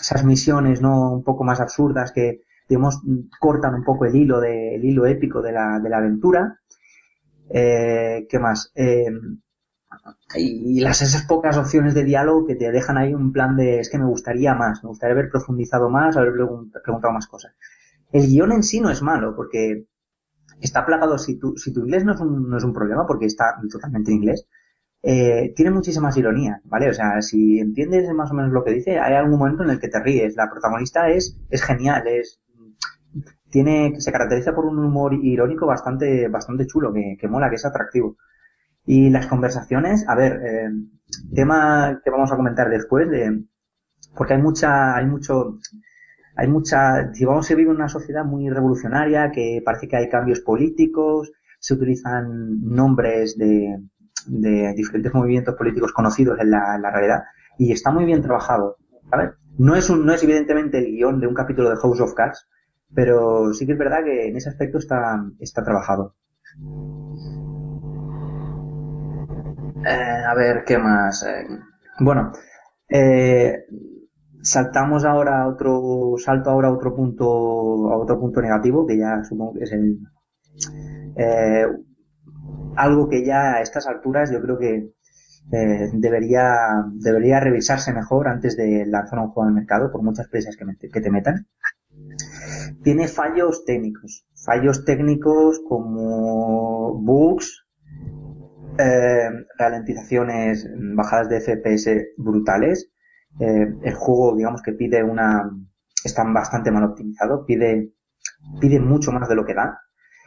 esas misiones, ¿no? Un poco más absurdas que, digamos, cortan un poco el hilo de, el hilo épico de la, de la aventura. Eh, ¿qué más? Eh, y las esas pocas opciones de diálogo que te dejan ahí un plan de es que me gustaría más, me gustaría haber profundizado más, haber pregun- preguntado más cosas. El guion en sí no es malo, porque está plagado, si tu, si tu inglés no es, un, no es un problema, porque está totalmente en inglés, eh, tiene muchísimas ironías, ¿vale? O sea, si entiendes más o menos lo que dice, hay algún momento en el que te ríes. La protagonista es, es genial, es, tiene, se caracteriza por un humor irónico bastante, bastante chulo, que, que mola, que es atractivo. Y las conversaciones, a ver, eh, tema que vamos a comentar después de, porque hay mucha, hay mucho, hay mucha, digamos, se vive en una sociedad muy revolucionaria, que parece que hay cambios políticos, se utilizan nombres de, de diferentes movimientos políticos conocidos en la, realidad, y está muy bien trabajado, ¿sabes? No es no es evidentemente el guion de un capítulo de House of Cards, pero sí que es verdad que en ese aspecto está, está trabajado. Eh, a ver, ¿qué más? Eh, bueno, eh, saltamos ahora a otro, salto ahora a otro punto, a otro punto negativo, que ya supongo que es el, eh, algo que ya a estas alturas yo creo que eh, debería, debería revisarse mejor antes de lanzar un juego al mercado, por muchas met- que te metan. Tiene fallos técnicos, fallos técnicos como bugs, eh, ralentizaciones, bajadas de FPS brutales. Eh, el juego, digamos que pide una, está bastante mal optimizado, pide, pide mucho más de lo que da.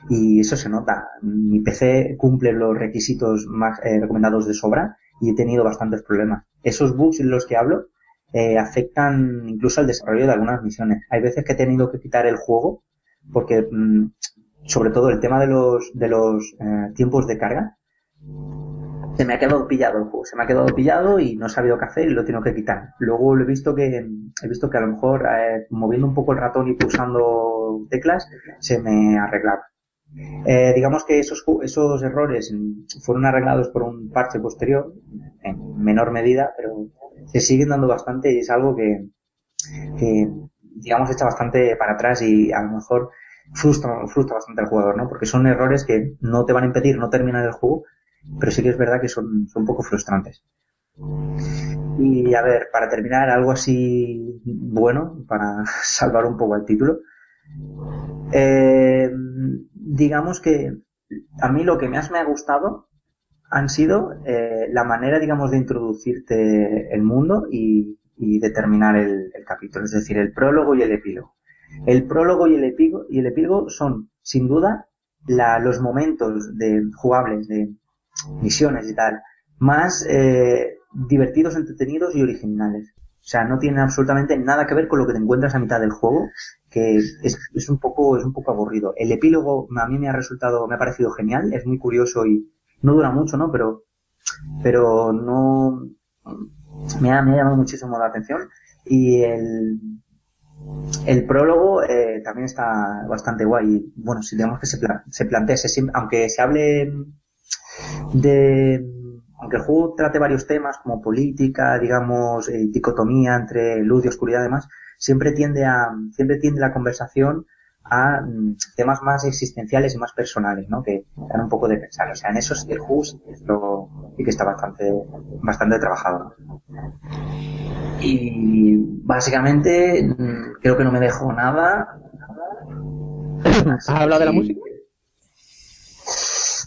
Y eso se nota. Mi PC cumple los requisitos más eh, recomendados de sobra y he tenido bastantes problemas. Esos bugs en los que hablo eh, afectan incluso al desarrollo de algunas misiones. Hay veces que he tenido que quitar el juego porque, mm, sobre todo el tema de los, de los eh, tiempos de carga, se me ha quedado pillado el juego, se me ha quedado pillado y no he sabido qué hacer y lo tengo que quitar. Luego he visto que he visto que a lo mejor eh, moviendo un poco el ratón y pulsando teclas se me arreglaba. Eh, digamos que esos esos errores fueron arreglados por un parche posterior en menor medida, pero se siguen dando bastante y es algo que, que digamos echa bastante para atrás y a lo mejor frustra, frustra bastante al jugador, ¿no? Porque son errores que no te van a impedir no terminar el juego, pero sí que es verdad que son, son un poco frustrantes. Y a ver, para terminar, algo así bueno, para salvar un poco el título. Eh, digamos que a mí lo que más me ha gustado han sido eh, la manera, digamos, de introducirte el mundo y, y de terminar el, capítulo, es decir, el prólogo y el epílogo. El prólogo y el epílogo, y el epílogo son, sin duda, la- los momentos de, jugables de misiones y tal, más eh, divertidos, entretenidos y originales. O sea, no tienen absolutamente nada que ver con lo que te encuentras a mitad del juego, que es, es un poco, es un poco aburrido. El epílogo a mí me ha resultado, me ha parecido genial, es muy curioso y no dura mucho, ¿no? Pero, pero no, me ha, me ha llamado muchísimo la atención. Y el, el prólogo eh, también está bastante guay. Bueno, si digamos que se, pla- se plantea, se aunque se hable de, aunque el juego trate varios temas como política, digamos, eh, dicotomía entre luz y oscuridad y demás, siempre tiende a, siempre tiende la conversación a mm, temas más existenciales y más personales, ¿no? Que dan un poco de pensar. O sea, en eso sí el juego sí que, lo- sí que está bastante, bastante trabajado. ¿no? Y básicamente mm, creo que no me dejo nada. ¿Has hablado de la música?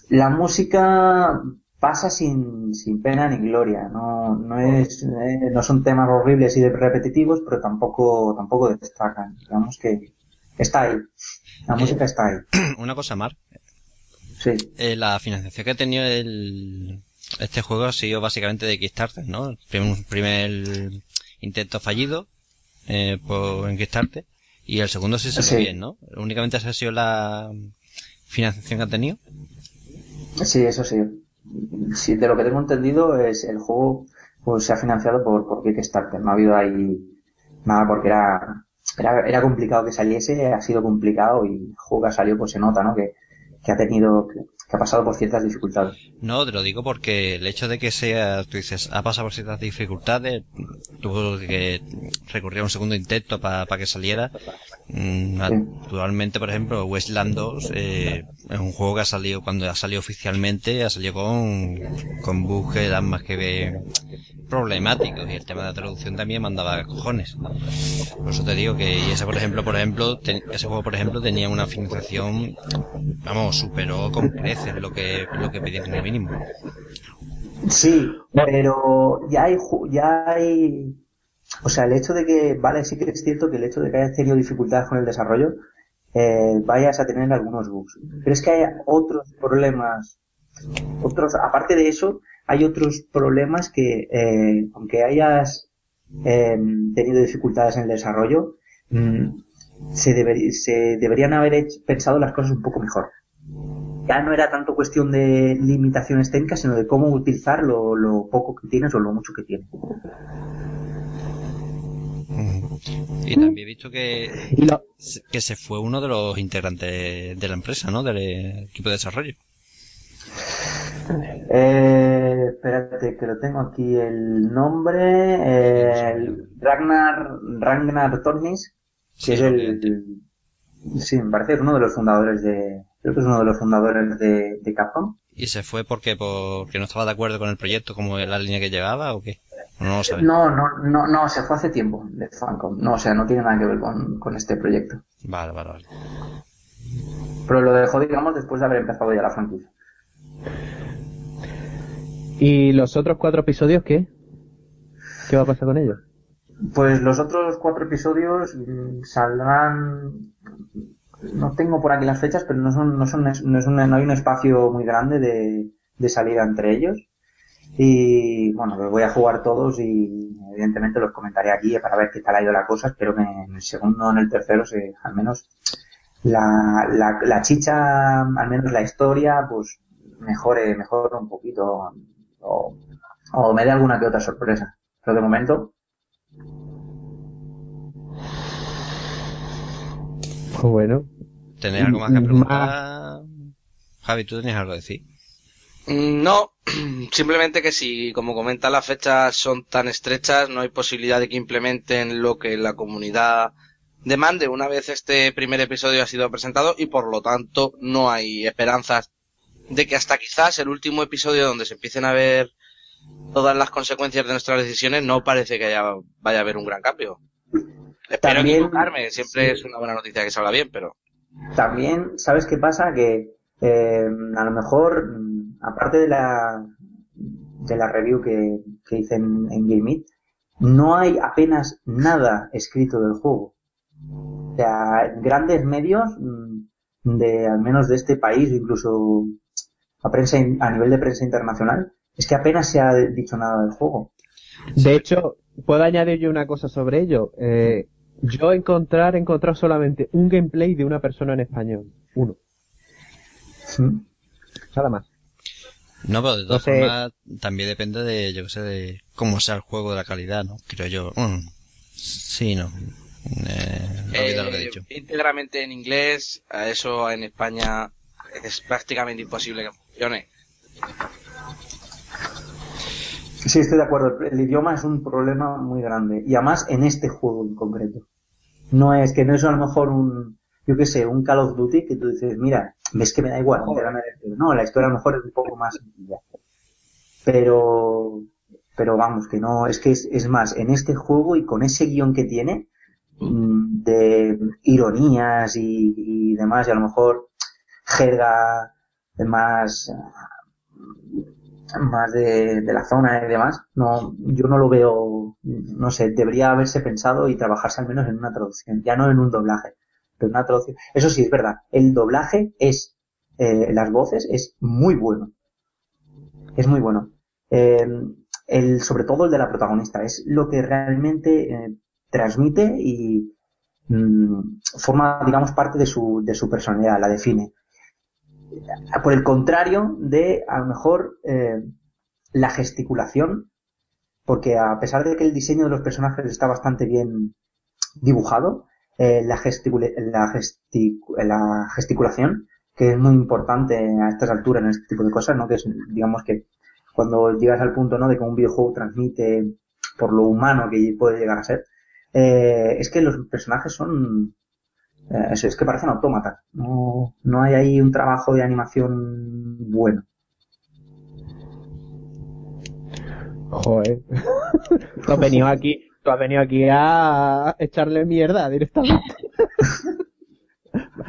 La música pasa sin, sin pena ni gloria. No, no es, eh, no son temas horribles y repetitivos, pero tampoco, tampoco destacan. Digamos que está ahí. La música está ahí. Una cosa, Mar. Sí. Eh, la financiación que ha tenido el, este juego ha sido básicamente de Kickstarter, ¿no? El primer, primer intento fallido eh, por, en Kickstarter y el segundo sí salió Sí. bien, ¿no? Únicamente esa ha sido la financiación que ha tenido. Sí, eso sí. Sí, de lo que tengo entendido es el juego pues se ha financiado por, por Kickstarter. No ha habido ahí nada porque era, era, era complicado que saliese, ha sido complicado y el juego que ha salido pues se nota, ¿no? Que, que ha tenido, que, ha pasado por ciertas dificultades. No, te lo digo porque el hecho de que sea, tú dices, ha pasado por ciertas dificultades, tuvo que recurrir a un segundo intento para que saliera. Mm, Actualmente, por ejemplo, Westland 2 eh, es un juego que ha salido, cuando ha salido oficialmente, ha salido con, con bugs que eran más que problemáticos y el tema de la traducción también mandaba cojones. Por eso te digo que ese, por ejemplo, por ejemplo, ten- ese juego, por ejemplo, tenía una financiación, vamos, superó con creces lo que, lo que pedían en el mínimo. Sí, pero ya hay, ya hay, o sea, el hecho de que, vale, sí que es cierto que el hecho de que hayas tenido dificultades con el desarrollo, eh, vayas a tener algunos bugs. Pero es que hay otros problemas, otros, aparte de eso, hay otros problemas que, eh, aunque hayas eh, tenido dificultades en el desarrollo, mm, se, deber- se deberían haber hecho- pensado las cosas un poco mejor ya no era tanto cuestión de limitaciones técnicas, sino de cómo utilizar lo, lo poco que tienes o lo mucho que tienes. Y también he visto que, lo- que se fue uno de los integrantes de la empresa, ¿no? Del equipo de desarrollo. Eh, espérate, que lo tengo aquí el nombre. eh, el Ragnar, Ragnar Tornis, Sí, que es lo el, vi. sí, me parece que es uno de los fundadores de, creo que es uno de los fundadores de, de Capcom. ¿Y se fue porque, porque no estaba de acuerdo con el proyecto como la línea que llevaba o qué? No lo. No, no, no, no, se fue hace tiempo de Famicom. No, o sea, no tiene nada que ver con, con este proyecto. Vale, vale, vale. Pero lo dejó, digamos, después de haber empezado ya la franquicia. ¿Y los otros cuatro episodios qué? ¿Qué va a pasar con ellos? Pues los otros cuatro episodios mm, saldrán. No tengo por aquí las fechas, pero no son, no son, no es una- no hay un espacio muy grande de, de salida entre ellos. Y bueno, los voy a jugar todos y evidentemente los comentaré aquí para ver qué tal ha ido la cosa. Espero que en el segundo o en el tercero se, al menos la, la, la chicha, al menos la historia, pues mejore, mejore un poquito o, o me dé alguna que otra sorpresa. Pero de momento bueno. ¿Tenés algo más que Más- preguntar? Javi, ¿tú tenías algo que decir? Mm, No, simplemente que si, como comenta, las fechas son tan estrechas, no hay posibilidad de que implementen lo que la comunidad demande una vez este primer episodio ha sido presentado y por lo tanto no hay esperanzas de que hasta quizás el último episodio donde se empiecen a ver todas las consecuencias de nuestras decisiones no parece que haya, vaya a haber un gran cambio. Espero También- equivocarme, siempre sí. es una buena noticia que se habla bien, pero También, ¿sabes qué pasa? Que eh, a lo mejor, mm, aparte de la, de la review que, que hice en, en Game no hay apenas nada escrito del juego. O sea, grandes medios, mm, de al menos de este país, incluso a, prensa, a nivel de prensa internacional, es que apenas se ha dicho nada del juego. De hecho, puedo añadir yo una cosa sobre ello. Eh, yo encontrar, he encontrado solamente un gameplay de una persona en español. Uno. Nada más. No, pero de todas Entonces- formas también depende de, yo qué sé, de cómo sea el juego, de la calidad, ¿no? Creo yo. Mm, sí, no. Eh, lo que he Eh, dicho. íntegramente en inglés, a eso en España es prácticamente imposible que funcione. Sí, estoy de acuerdo. El idioma es un problema muy grande. Y además en este juego en concreto. No es que no es a lo mejor un, yo qué sé, un Call of Duty que tú dices, mira, ves que me da igual. No, la historia a lo mejor es un poco más sencilla. Pero, pero vamos, que no, es que es, es más, en este juego y con ese guion que tiene, mm, de ironías y, y demás, y a lo mejor jerga más, más de, de la zona y demás, no, yo no lo veo, no sé, debería haberse pensado y trabajarse al menos en una traducción, ya no en un doblaje, pero una traducción. Eso sí, es verdad, el doblaje es, eh, las voces es muy bueno. Es muy bueno. Eh, el, sobre todo el de la protagonista, es lo que realmente eh, transmite y mm, forma, digamos, parte de su, de su personalidad, la define por el contrario de a lo mejor eh, la gesticulación porque a pesar de que el diseño de los personajes está bastante bien dibujado eh, la, la, la gesticulación que es muy importante a estas alturas en este tipo de cosas no que es digamos que cuando llegas al punto no de que un videojuego transmite por lo humano que puede llegar a ser eh, es que los personajes son eh, eso es que parecen autómatas. No, no hay ahí un trabajo de animación bueno. Joder. tú has venido aquí, tú has venido aquí a echarle mierda directamente.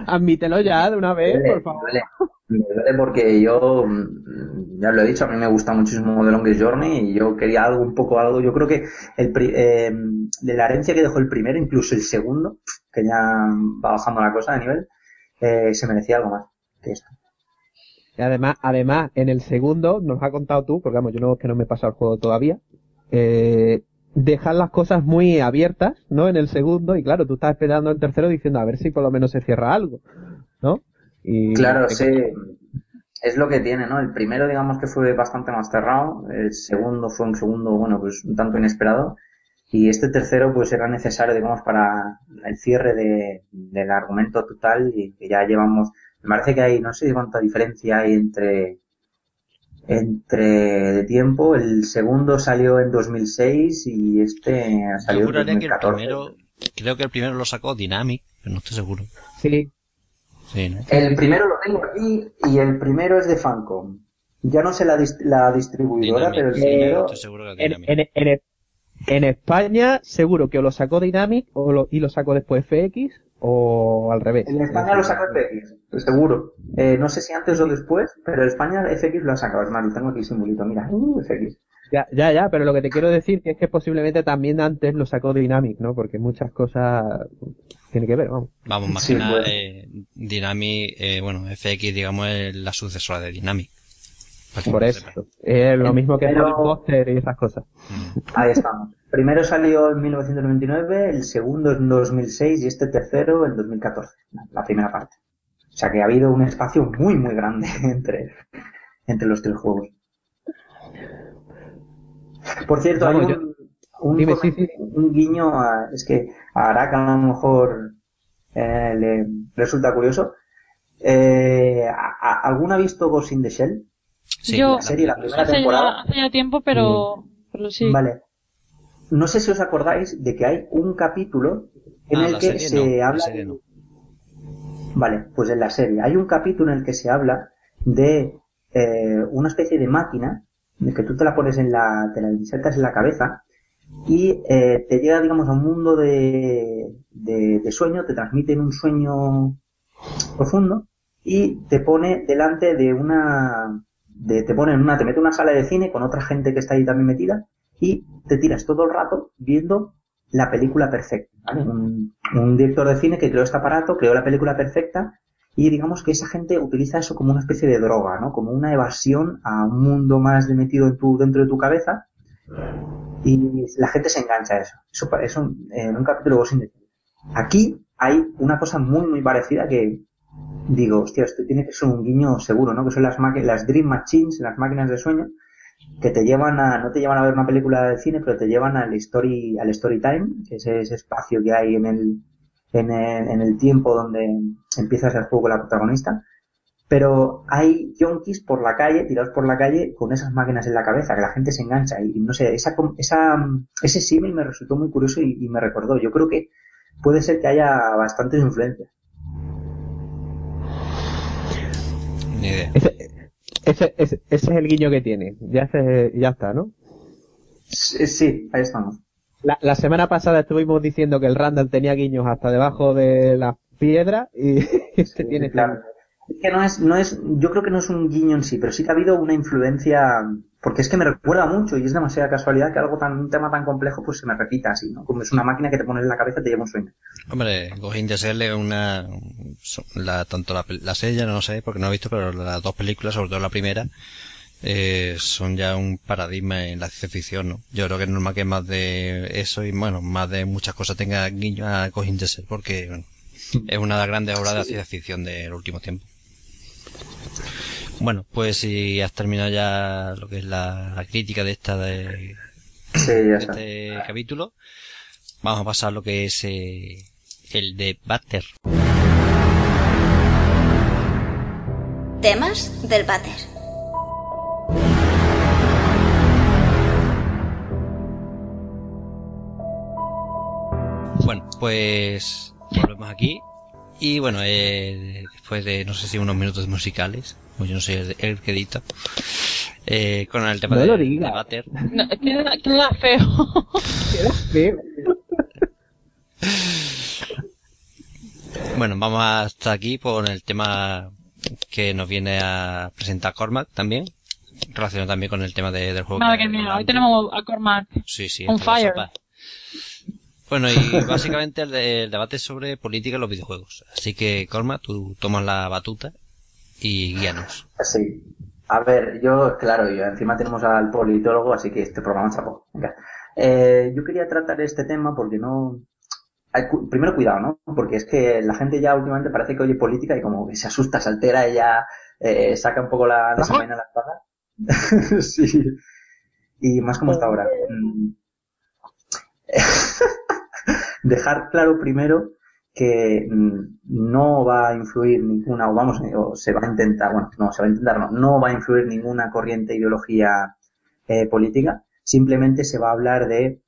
Admítelo ya de una vez, por favor. duele, me duele porque yo, mm, ya lo he dicho, a mí me gusta muchísimo The Longest Journey y yo quería algo, un poco algo. Yo creo que el, eh, de la herencia que dejó el primero, incluso el segundo, que ya va bajando la cosa de nivel, eh, se merecía algo más que esto. Y además, además, en el segundo, nos has contado tú, porque vamos, yo no, que no me he pasado el juego todavía, eh, dejar las cosas muy abiertas, ¿no? En el segundo, y claro, tú estás esperando el tercero diciendo a ver si por lo menos se cierra algo, ¿no? Y Claro, sí. Es lo que tiene, ¿no? El primero, digamos que fue bastante más cerrado. El segundo fue un segundo, bueno, pues un tanto inesperado. Y este tercero, pues era necesario, digamos, para el cierre de, del argumento total y que ya llevamos. Me parece que hay, no sé cuánta diferencia hay entre entre de tiempo. El segundo salió en 2006 y este salió Yo en juraría que el 2014. primero, creo que el primero lo sacó Dynamic, pero no estoy seguro. Sí, Sí, ¿no? El primero lo tengo aquí y el primero es de Fancom. Ya no sé la, dis- la distribuidora, Dynamic, pero el sí, primero... estoy seguro que en, Dynamic. en, en, en España seguro que o lo sacó Dynamic o lo, y lo sacó después FX o al revés. En España lo sacó FX, seguro. Eh, no sé si antes o después, pero en España FX lo ha sacado. Es más, lo tengo aquí simbolito. Mira, uh, FX. Ya, ya, ya, pero lo que te quiero decir que es que posiblemente también antes lo sacó Dynamic, ¿no? Porque muchas cosas tiene que ver, vamos. Vamos, más Sí, que nada, bueno. eh, Dynamic, eh, bueno, FX, digamos, es la sucesora de Dynamic. Por eso. Es lo mismo que Pero- el póster y esas cosas. Mm. Ahí estamos. Primero salió en 1999, el segundo en 2006 y este tercero en 2014, la primera parte. O sea que ha habido un espacio muy, muy grande entre, entre los tres juegos. Por cierto, Vamos, hay un, un, Dime, sí, sí. un guiño a, es que a Arak a lo mejor eh, le resulta curioso. Eh, ¿a- a- ¿Alguno ha visto Ghost in the Shell? Sí, Yo- La serie, la primera Hace temporada. ya, hace ya tiempo, pero, pero sí. Vale. No sé si os acordáis de que hay un capítulo en Ah, el que se no, habla. serie no. Vale, pues en la serie hay un capítulo en el que se habla de eh, una especie de máquina de que tú te la pones en la, te la insertas en la cabeza y eh, te llega, digamos, a un mundo de, de, de sueño, te transmiten un sueño profundo y te pone delante de una, de, te pone en una, te mete en una sala de cine con otra gente que está ahí también metida y te tiras todo el rato viendo la película perfecta. Un, un director de cine que creó este aparato, creó la película perfecta y digamos que esa gente utiliza eso como una especie de droga, ¿no? Como una evasión a un mundo más de metido en tu, dentro de tu cabeza y la gente se engancha a eso. Eso, eso en un capítulo Shell. Aquí hay una cosa muy muy parecida que digo, hostia, esto tiene que ser un guiño seguro, ¿no? Que son las las Dream Machines, las máquinas de sueño, que te llevan a, no te llevan a ver una película de cine, pero te llevan al story, al story time, que es ese espacio que hay en el, en el, en el tiempo donde empiezas el juego con la protagonista. Pero hay yonkis por la calle, tirados por la calle, con esas máquinas en la cabeza, que la gente se engancha. Y no sé, esa, com- esa, ese símil me resultó muy curioso y, y me recordó. Yo creo que puede ser que haya bastantes influencias. Ni idea. Ese, ese, ese, ese es el guiño que tiene. Ya, se, ya está, ¿no? Sí, sí, ahí estamos. La, la semana pasada estuvimos diciendo que el Randall tenía guiños hasta debajo de las piedras y este Sí, tiene claro. Es que no es, no es, yo creo que no es un guiño en sí, pero sí que ha habido una influencia, porque es que me recuerda mucho y es demasiada casualidad que algo tan, un tema tan complejo pues se me repita así, ¿no? Como es una máquina que te pones en la cabeza y te lleva un sueño. Hombre, in the Shell es una, la, tanto la, la serie ya no sé porque no he visto, pero las dos películas, sobre todo la primera, eh, son ya un paradigma en la ciencia ficción, ¿no? Yo creo que es normal que más de eso y bueno, más de muchas cosas tenga guiño a in the Shell porque, bueno, es una de las grandes obras de la ciencia ficción de los últimos tiempos. Bueno, pues si has terminado ya lo que es la, la crítica de esta de, Sí, ya de está. este capítulo, vamos a pasar a lo que es eh, el de Butter. Temas del váter. Bueno, pues volvemos aquí. Y bueno, eh, después de no sé si unos minutos musicales, pues yo no soy el, el que edita, eh, con el tema No de, lo de Butter. No, queda, queda feo. Bueno, vamos hasta aquí por el tema que nos viene a presentar Cormac también, relacionado también con el tema de- del juego. Madre que mía, hoy tenemos a Cormac. Sí, sí. On fire. sopas. Bueno, y básicamente el, de- el debate es sobre política en los videojuegos. Así que, Cormac, tú tomas la batuta y guíanos. Sí. A ver, yo, claro, yo encima tenemos al politólogo, así que este programa chapó. Venga. Eh, yo quería tratar este tema porque no... primero cuidado, ¿no? Porque es que la gente ya últimamente parece que oye política y como que se asusta, se altera y ya eh, saca un poco la desenvaina la espada. sí. Y más como está ahora. Mm. Dejar claro primero que mm, no va a influir ninguna, o vamos, o se va a intentar, bueno, no, se va a intentar, no, no va a influir ninguna corriente ideología eh, política, simplemente se va a hablar de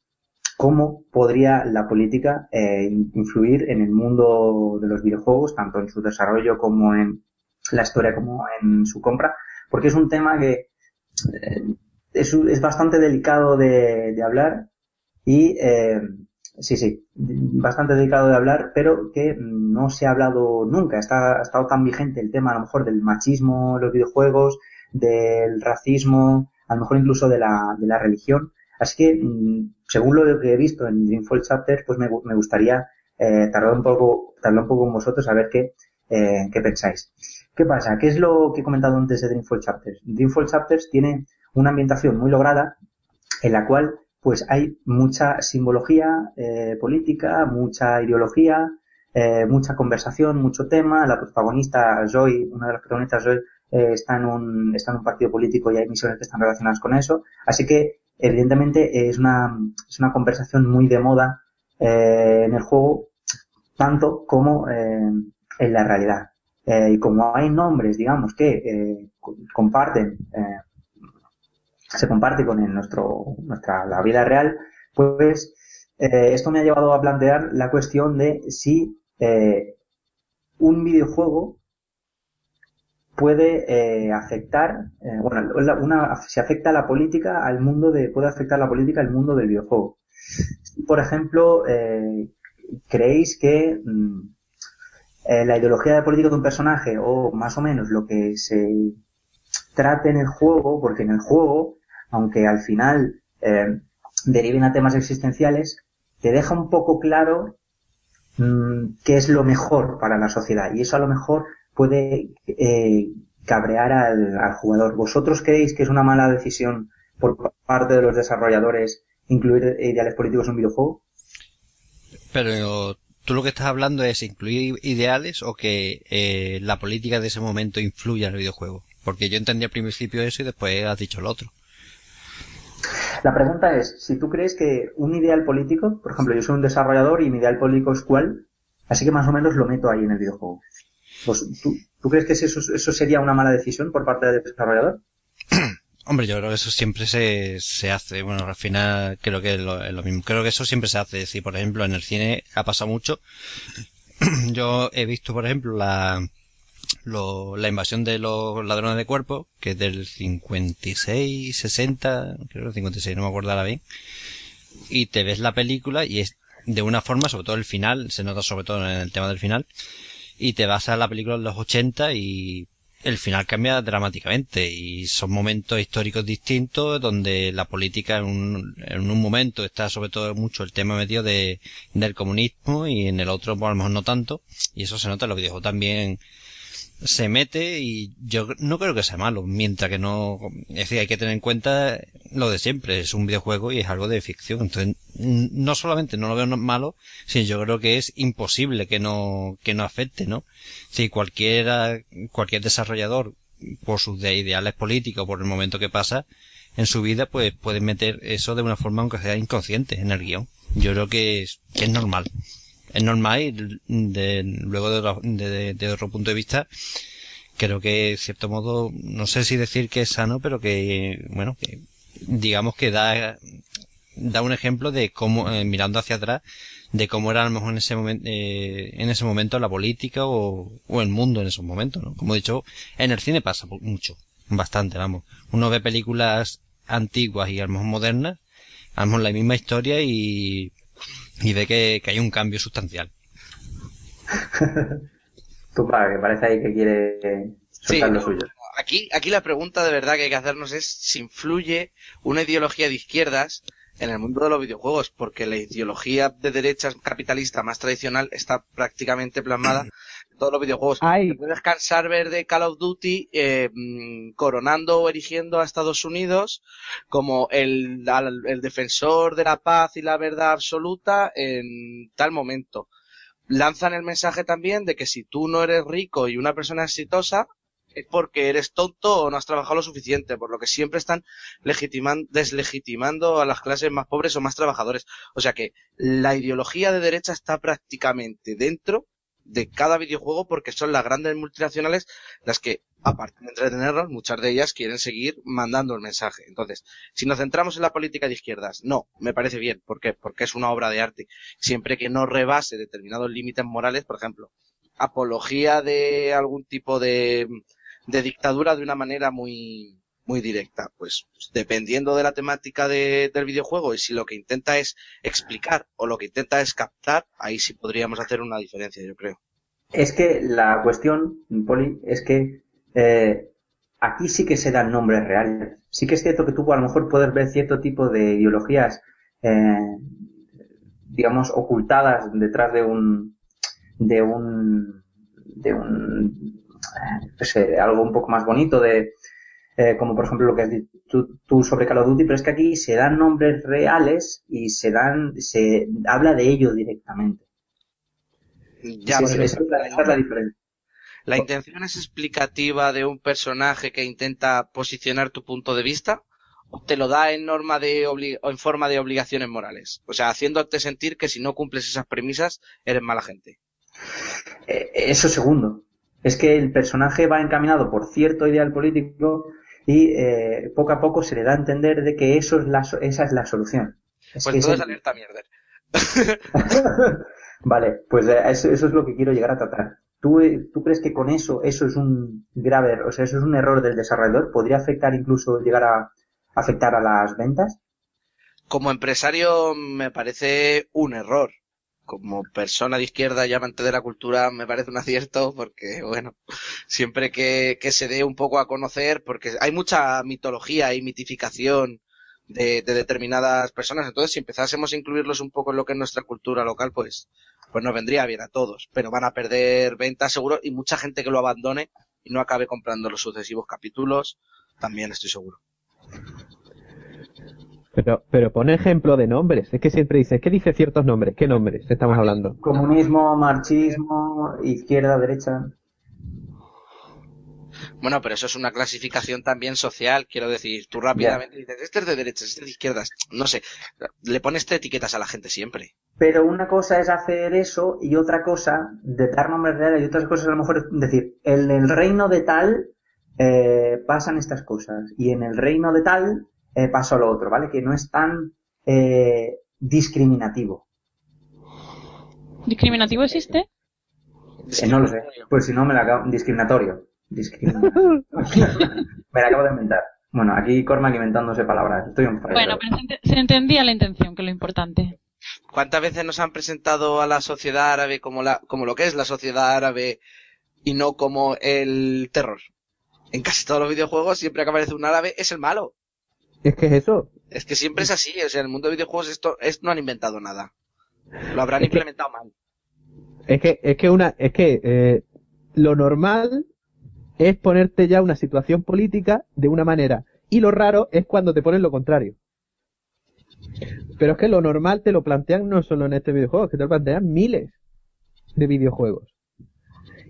cómo podría la política eh, influir en el mundo de los videojuegos, tanto en su desarrollo como en la historia como en su compra, porque es un tema que eh, es, es, bastante delicado de, de hablar y eh, sí, sí, bastante delicado de hablar, pero que no se ha hablado nunca. Está, ha estado tan vigente el tema a lo mejor del machismo los videojuegos, del racismo, a lo mejor incluso de la, de la religión. Así que, mm, según lo que he visto en Dreamfall Chapter, pues me, me gustaría eh, tardar un poco, tardar un poco con vosotros a ver qué, eh, qué pensáis. ¿Qué pasa? ¿Qué es lo que he comentado antes de Dreamfall Chapters? Dreamfall Chapters tiene una ambientación muy lograda en la cual pues hay mucha simbología eh, política, mucha ideología, eh, mucha conversación, mucho tema. La protagonista Joy, una de las protagonistas Joy, eh, está en un está en un partido político y hay misiones que están relacionadas con eso. Así que evidentemente es una es una conversación muy de moda en el juego tanto como en la realidad. Y como hay nombres, digamos, que comparten, se comparte con nuestro, nuestra, la vida real, pues eh, esto me ha llevado a plantear la cuestión de si eh, un videojuego puede eh, afectar, bueno, una, si afecta la política al mundo de, puede afectar la política al mundo del videojuego. Por ejemplo, creéis que mm, la ideología de política de un personaje o más o menos lo que se trate en el juego, porque en el juego, aunque al final eh, deriven a temas existenciales, te deja un poco claro mmm, qué es lo mejor para la sociedad y eso a lo mejor puede eh, cabrear al, al, jugador. ¿Vosotros creéis que es una mala decisión por parte de los desarrolladores incluir ideales políticos en un videojuego? Pero tú lo que estás hablando es incluir ideales o que eh, la política de ese momento influya en el videojuego. Porque yo entendí al principio eso y después has dicho lo otro. La pregunta es, si tú crees que un ideal político, por ejemplo, yo soy un desarrollador y mi ideal político es cuál, así que más o menos lo meto ahí en el videojuego. Pues, ¿tú, ¿tú, crees que eso, eso sería una mala decisión por parte del desarrollador? Hombre, yo creo que eso siempre se, se hace. Bueno, al final creo que es lo, es lo, mismo. Creo que eso siempre se hace. Si, por ejemplo, en el cine ha pasado mucho. yo he visto, por ejemplo, la, lo, la invasión de los ladrones de cuerpo, que es del 56, 60, creo que el 56, no me acuerdo ahora bien. Y te ves la película y es de una forma, sobre todo el final, se nota sobre todo en el tema del final, y te vas a la película de los 80 y el final cambia dramáticamente y son momentos históricos distintos donde la política en un, en un momento está sobre todo mucho el tema metido de, del comunismo y en el otro pues, a lo mejor no tanto y eso se nota en los videojuegos también se mete y yo no creo que sea malo, mientras que no, es decir, hay que tener en cuenta lo de siempre, es un videojuego y es algo de ficción, entonces no solamente no lo veo malo, sino yo creo que es imposible que no, que no afecte, ¿no? Si cualquiera, cualquier desarrollador, por sus ideales políticos, por el momento que pasa en su vida, pues puede meter eso de una forma aunque sea inconsciente en el guion. Yo creo que es, que es normal es normal y de, luego de, otro punto de vista creo que de cierto modo no sé si decir que es sano pero que bueno que digamos que da da un ejemplo de cómo eh, mirando hacia atrás de cómo era a lo mejor en ese momento eh, en ese momento la política o, o el mundo en esos momentos ¿no? como he dicho en el cine pasa mucho bastante vamos uno ve películas antiguas y a lo mejor modernas a lo mejor la misma historia y y ve que, que hay un cambio sustancial. tu padre, que parece ahí que quiere soltar sí, lo suyo. Aquí, aquí la pregunta de verdad que hay que hacernos es si influye una ideología de izquierdas en el mundo de los videojuegos, porque la ideología de derechas capitalista más tradicional está prácticamente plasmada todos los videojuegos. Ay. Te puedes cansar ver de Call of Duty eh, coronando o erigiendo a Estados Unidos como el, al, el defensor de la paz y la verdad absoluta en tal momento. Lanzan el mensaje también de que si tú no eres rico y una persona exitosa, es porque eres tonto o no has trabajado lo suficiente, por lo que siempre están legitiman- deslegitimando a las clases más pobres o más trabajadores. O sea que la ideología de derecha está prácticamente dentro de cada videojuego porque son las grandes multinacionales las que, aparte de entretenernos, muchas de ellas quieren seguir mandando el mensaje. Entonces, si nos centramos en la política de izquierdas, no, me parece bien. ¿Por qué? Porque es una obra de arte. Siempre que no rebase determinados límites morales, por ejemplo, apología de algún tipo de, de dictadura de una manera muy, muy directa. Pues dependiendo de la temática de- del videojuego y si lo que intenta es explicar o lo que intenta es captar, ahí sí podríamos hacer una diferencia, yo creo. Es que la cuestión, Poli, es que eh, aquí sí que se dan nombres reales. Sí que es cierto que tú a lo mejor puedes ver cierto tipo de ideologías, eh, digamos, ocultadas detrás de un, de un, de un, eh, algo un poco más bonito de, eh, como por ejemplo lo que has dicho tú, tú sobre Call of Duty, pero es que aquí se dan nombres reales y se dan, se habla de ello directamente. Ya, Sí, esa es la- esa es la diferencia. ¿La intención es explicativa de un personaje que intenta posicionar tu punto de vista? ¿O te lo da en norma de obli- en forma de obligaciones morales? O sea, haciéndote sentir que si no cumples esas premisas, eres mala gente. Eh, Eso segundo. Es que el personaje va encaminado por cierto ideal político y eh, poco a poco se le da a entender de que eso es la, esa es la solución. Es Pues que es el- alerta mierda. vale, pues eh, eso, eso es lo que quiero llegar a tratar. ¿Tú, eh, ¿Tú crees que con eso, eso es un grave, o sea, eso es un error del desarrollador? ¿Podría afectar incluso llegar a afectar a las ventas? Como empresario me parece un error. Como persona de izquierda y amante de la cultura me parece un acierto porque, bueno, siempre que, se dé un poco a conocer, porque hay mucha mitología y mitificación de, de determinadas personas, entonces si empezásemos a incluirlos un poco en lo que es nuestra cultura local, pues, pues nos vendría bien a todos, pero van a perder ventas seguro y mucha gente que lo abandone y no acabe comprando los sucesivos capítulos, también estoy seguro. Pero, pero pone ejemplo de nombres. Es que siempre dice, ¿qué dice ciertos nombres? ¿Qué nombres estamos hablando? Comunismo, marxismo, izquierda, derecha. Bueno, pero eso es una clasificación también social, quiero decir, tú rápidamente dices, este es de derechas, este es de izquierdas, no sé, le pones etiquetas a la gente siempre. Pero una cosa es hacer eso y otra cosa, de dar nombres reales y otras cosas a lo mejor es decir, en el reino de tal eh, pasan estas cosas y en el reino de tal eh, pasa lo otro, ¿vale? Que no es tan eh, discriminativo. ¿Discriminativo existe? Eh, no lo sé. Pues si no me la acabo... Discriminatorio. Discriminatorio. me la acabo de inventar. Bueno, aquí Cormac inventándose palabras. Estoy un Bueno, pero se, ent- se entendía la intención, que es lo importante. ¿Cuántas veces nos han presentado a la sociedad árabe como, la, como lo que es la sociedad árabe y no como el terror? En casi todos los videojuegos siempre que aparece un árabe es el malo. Es que es eso. Es que siempre es así, o sea, en el mundo de videojuegos esto, no han inventado nada. Lo habrán Es que- implementado mal. Es que, es que una, es que eh, lo normal es ponerte ya una situación política de una manera. Y lo raro es cuando te ponen lo contrario. Pero es que lo normal te lo plantean no solo en este videojuego, es que te lo plantean miles de videojuegos.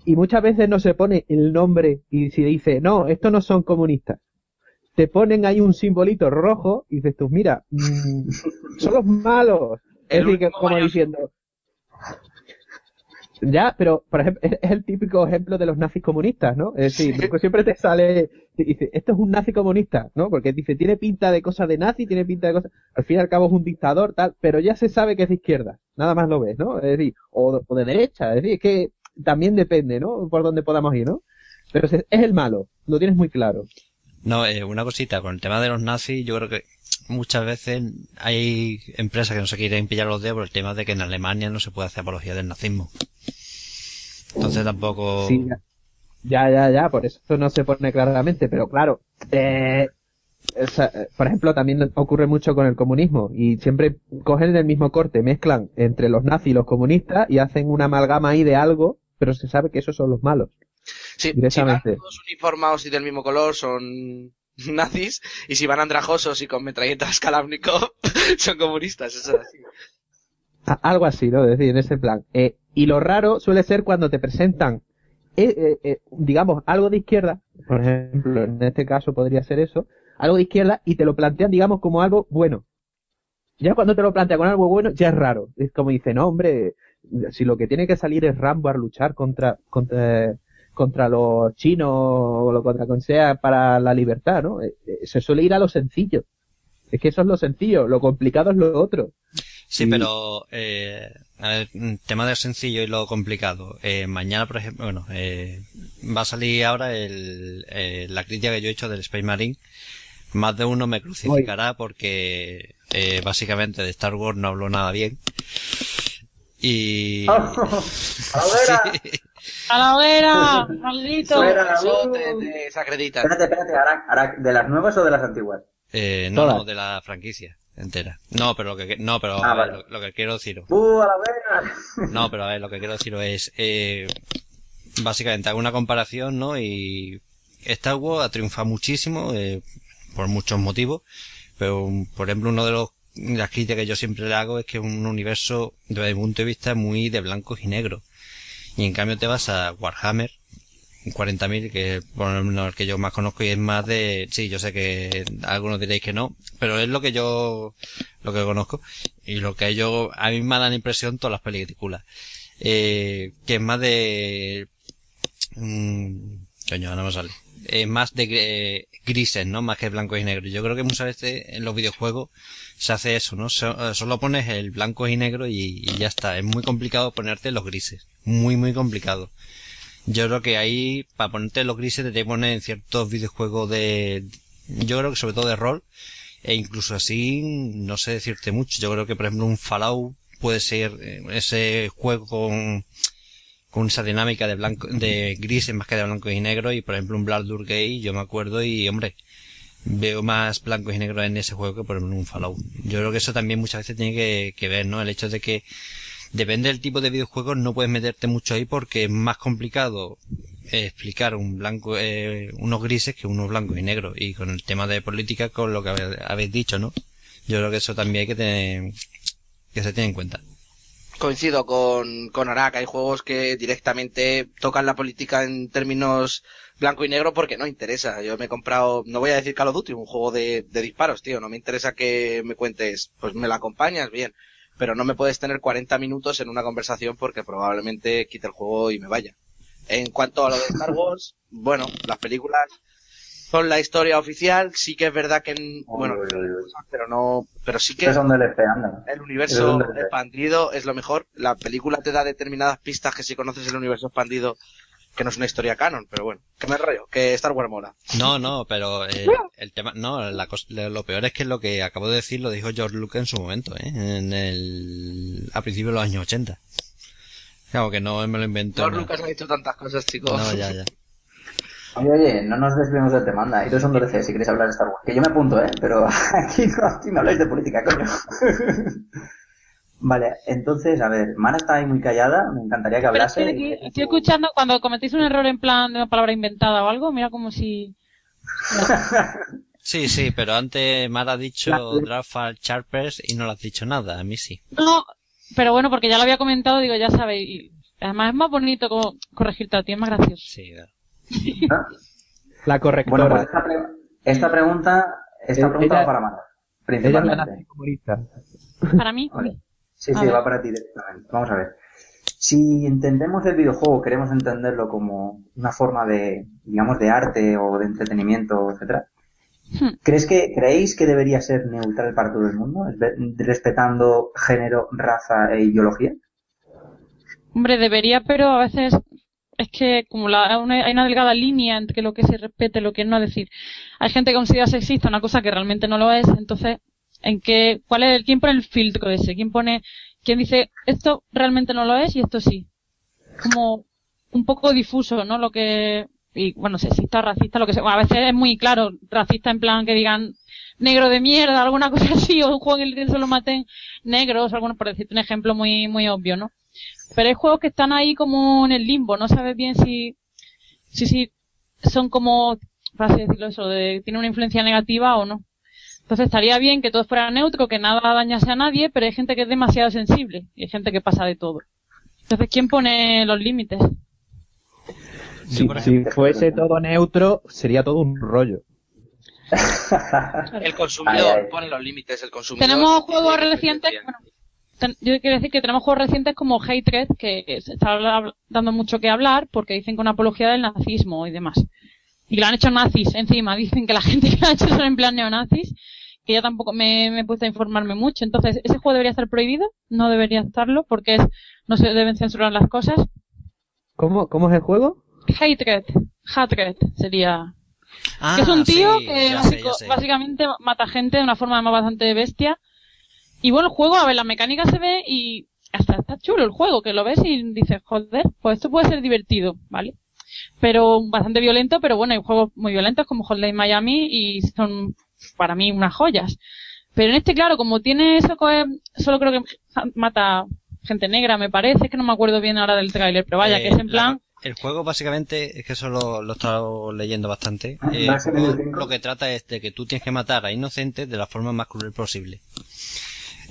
Y muchas veces no se pone el nombre y si dice, no, estos no son comunistas. Te ponen ahí un simbolito rojo y dices tú, mira, mm, son los malos. Es decir, que como mayor- diciendo, ya, pero por ejemplo, es, el típico ejemplo de los nazis comunistas, ¿no? Es decir, Sí. siempre te sale, te dice, esto es un nazi comunista, ¿no? Porque dice, tiene pinta de cosa de nazi, tiene pinta de cosa, al fin y al cabo es un dictador, tal, pero ya se sabe que es de izquierda, nada más lo ves, ¿no? Es decir, o, o de derecha, es decir, es que también depende, ¿no? Por dónde podamos ir, ¿no? Pero es, es el malo, lo tienes muy claro. No, eh, una cosita, con el tema de los nazis, yo creo que muchas veces hay empresas que no se quieren pillar los dedos por el tema de que en Alemania no se puede hacer apología del nazismo. Entonces tampoco... Sí, ya. ya, ya, por eso no se pone claramente, pero claro, eh, por ejemplo, también ocurre mucho con el comunismo y siempre cogen el mismo corte, mezclan entre los nazis y los comunistas y hacen una amalgama ahí de algo, pero se sabe que esos son los malos. Si van todos uniformados y del mismo color son nazis, y si van andrajosos y con metralletas Kalashnikov son comunistas, eso es así. A- algo así, ¿no? Es decir, en ese plan. Eh, y lo raro suele ser cuando te presentan eh, eh, eh, digamos, algo de izquierda, por ejemplo, en este caso podría ser eso, algo de izquierda y te lo plantean, digamos, como algo bueno. Ya cuando te lo plantea con algo bueno, ya es raro. Es como dice, no, hombre, si lo que tiene que salir es Rambo a luchar contra, contra, contra los chinos o lo contra quien sea para la libertad, ¿no? Eh, eh, Se suele ir a lo sencillo. Es que eso es lo sencillo, lo complicado es lo otro. Sí, Y- pero eh, a ver, tema de lo sencillo y lo complicado. Eh, mañana, por ejemplo, bueno, eh, va a salir ahora el, eh, la crítica que yo he hecho del Space Marine. Más de uno me crucificará porque eh, básicamente de Star Wars no hablo nada bien. Y... Sí. ¡A la hoguera! ¡Maldito! Fuera. Eso te, te desacredita. Espérate, espérate, Arak, Arak, ¿de las nuevas o de las antiguas? Eh, no, Todas. no, de la franquicia entera. No, pero lo que, no, pero Ah, a ver, vale. lo, lo que quiero deciros. ¡Uh, a la vera! No, pero a ver, lo que quiero deciros es, eh, básicamente hago una comparación, ¿no? Y Star Wars ha triunfado muchísimo, eh, por muchos motivos, pero, por ejemplo, uno de los, las críticas que yo siempre le hago es que es un universo, desde mi punto de vista, muy de blancos y negros. Y en cambio te vas a Warhammer, 40.000, que por lo menos el que yo más conozco y es más de, sí, yo sé que algunos diréis que no, pero es lo que yo, lo que conozco y lo que yo, a mí me da la impresión todas las películas, eh, que es más de, mm, coño, no me sale, es más de eh, grises, ¿no? Más que blancos y negros. Yo creo que muchas veces en los videojuegos se hace eso, ¿no? So- solo pones el blanco y negro y, ya está. Es muy complicado ponerte los grises. Muy, muy complicado. Yo creo que ahí, para ponerte los grises, te que poner en ciertos videojuegos de, yo creo que sobre todo de rol, e incluso así, no sé decirte mucho. Yo creo que, por ejemplo, un Fallout puede ser eh, ese juego con, con esa dinámica de blanco, de grises más que de blanco y negro, y por ejemplo un Blood Gay, yo me acuerdo y, hombre, veo más blancos y negros en ese juego que por ejemplo en un Fallout. Yo creo que eso también muchas veces tiene que, ver, ¿no? El hecho de que depende del tipo de videojuegos no puedes meterte mucho ahí porque es más complicado explicar un blanco, eh, unos grises que unos blancos y negros. Y con el tema de política, con lo que habéis dicho, ¿no? Yo creo que eso también hay que tener, que se tiene en cuenta. Coincido con, con Arak, hay juegos que directamente tocan la política en términos blanco y negro porque no interesa. Yo me he comprado, no voy a decir Call of Duty, un juego de, de disparos, tío, no me interesa que me cuentes, pues me la acompañas, bien, pero no me puedes tener 40 minutos en una conversación porque probablemente quite el juego y me vaya. En cuanto a lo de Star Wars, bueno, las películas son la historia oficial, sí que es verdad que, en- bueno, pero no, pero sí que el ¿De universo expandido es lo mejor. La película te da determinadas pistas que si conoces el universo expandido, que no es una historia canon, pero bueno, que me rollo, que Star Wars mola. No, no, pero eh, el tema, no, la lo lo peor es que lo que acabo de decir lo dijo George Lucas en su momento, ¿eh? En el, a principios de los años 80. Claro que no me lo inventó. George no. Lucas ha dicho tantas cosas, chicos. No, ya, ya. Oye, oye, no nos desviemos del tema, anda. Estos son DLC, si queréis hablar de Star Wars. Que yo me apunto, ¿eh? Pero aquí no, aquí no habláis de política, coño. vale, entonces, a ver, Mara está ahí muy callada, me encantaría que Pero hablase. que aquí estoy escuchando cuando cometéis un error en plan de una palabra inventada o algo, mira como si... Sí, sí, pero antes Mara ha dicho La- Drafal Sharpers y no le has dicho nada, a mí sí. No, pero bueno, porque ya lo había comentado, digo, ya sabéis. y además es más bonito como corregirte a ti, es más gracioso. Sí, claro. La correctora. Bueno, pues esta, pre- esta pregunta, esta Eh, pregunta ella- va para la principalmente. Para mí, Vale. Sí, A sí, ver. va para ti directamente. Vamos a ver. Si entendemos el videojuego, queremos entenderlo como una forma de, digamos, de arte o de entretenimiento, etcétera. Hmm. ¿Crees que, creéis que debería ser neutral para todo el mundo? Respetando género, raza e ideología. hombre, debería, pero a veces es que como la, hay una delgada línea entre lo que se respete y lo que no. Es decir, hay gente que considera sexista una cosa que realmente no lo es, entonces, ¿en qué, cuál es el, quién pone el filtro ese? ¿Quién pone, quién dice, esto realmente no lo es y esto sí? Como un poco difuso, ¿no? Lo que, y bueno, sexista, racista, lo que sea. A veces es muy claro, racista en plan que digan negro de mierda, alguna cosa así, o un juego en el que solo maten negros, algunos, por decirte un ejemplo muy, muy obvio, ¿no? Pero hay juegos que están ahí como en el limbo, no sabes bien si, si, si son como, así decirlo eso, de, tiene una influencia negativa o no. Entonces estaría bien que todo fuera neutro, que nada dañase a nadie, pero hay gente que es demasiado sensible y hay gente que pasa de todo. Entonces, ¿quién pone los límites? Si, fuese todo neutro, sería todo un rollo. El consumidor Ay, ay. pone los límites, el consumidor. Tenemos juegos recientes, bueno, yo quiero decir que tenemos juegos recientes como Hatred, que se está habla- dando mucho que hablar porque dicen que una apología del nazismo y demás. Y que lo han hecho nazis encima, dicen que la gente que lo ha hecho son en plan neonazis, que yo tampoco me, me he puesto a informarme mucho. Entonces, ¿ese juego debería estar prohibido? No debería estarlo porque es, no se deben censurar las cosas. ¿Cómo, cómo es el juego? Hatred, Hatred sería Ah, que es un tío sí, que ya sé, básico- ya sé. básicamente mata gente de una forma además bastante bestia. Y bueno, el juego, a ver, la mecánica se ve y hasta está chulo el juego, que lo ves y dices, joder, pues esto puede ser divertido, ¿vale? Pero bastante violento, pero bueno, hay juegos muy violentos como Hotline Miami y son para mí unas joyas. Pero en este, claro, como tiene eso, que solo creo que mata gente negra, me parece, es que no me acuerdo bien ahora del tráiler, pero vaya, Eh, que es en la- plan, el juego básicamente, es que eso lo, lo he estado leyendo bastante. Eh, el ¿vas en lo que trata es de que tú tienes que matar a inocentes de la forma más cruel posible.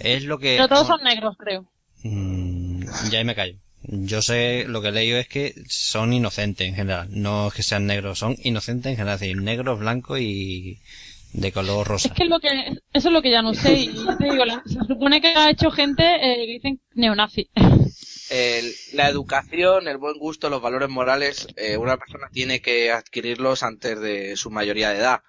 Es lo que... pero todos son negros, creo. Mm, ya ahí me callo. Yo sé, lo que he leído es que son inocentes en general. No es que sean negros, son inocentes en general. Es decir, negros, blancos y de color rosa. Es que, es lo que eso es lo que ya no sé. Y te digo, la- se supone que ha hecho gente eh, que dicen neonazi. El- la educación, el buen gusto, los valores morales, eh, una persona tiene que adquirirlos antes de su mayoría de edad.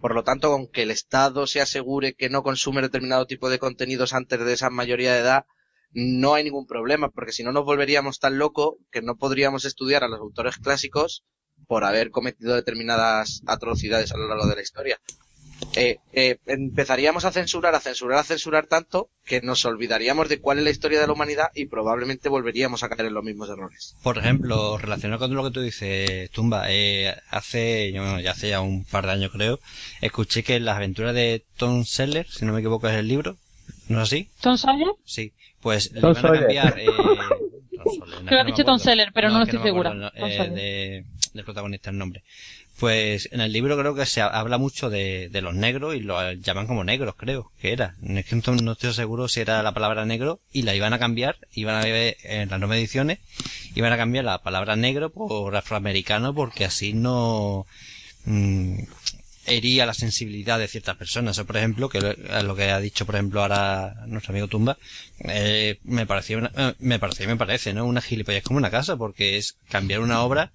Por lo tanto, con que el Estado se asegure que no consume determinado tipo de contenidos antes de esa mayoría de edad, no hay ningún problema, porque si no nos volveríamos tan locos que no podríamos estudiar a los autores clásicos por haber cometido determinadas atrocidades a lo largo de la historia. Eh, eh, empezaríamos a censurar, a censurar, a censurar tanto que nos olvidaríamos de cuál es la historia de la humanidad y probablemente volveríamos a caer en los mismos errores. Por ejemplo, relacionado con lo que tú dices, Tumba, eh, hace, bueno, ya hace ya un par de años creo, escuché que las aventuras de Tom Seller, si no me equivoco es el libro, ¿no es así? ¿Tom Sawyer? Sí, pues le Tom a Sawyer. cambiar, eh, Tom Sawyer, no, Creo que no ha dicho Tom. Seller, pero no que estoy acuerdo segura. eh, de- del protagonista el nombre. Pues en el libro creo que se ha- habla mucho de, de los negros y lo llaman como negros, creo que era. Que no, estoy seguro si era la palabra negro y la iban a cambiar, iban a ver en las nuevas ediciones, iban a cambiar la palabra negro por afroamericano porque así no mm, hería la sensibilidad de ciertas personas. O por ejemplo, que lo, que ha dicho por ejemplo ahora nuestro amigo Tumba, eh, me pareció una- eh, me pareció me parece, ¿no? Una gilipollas como una casa porque es cambiar una obra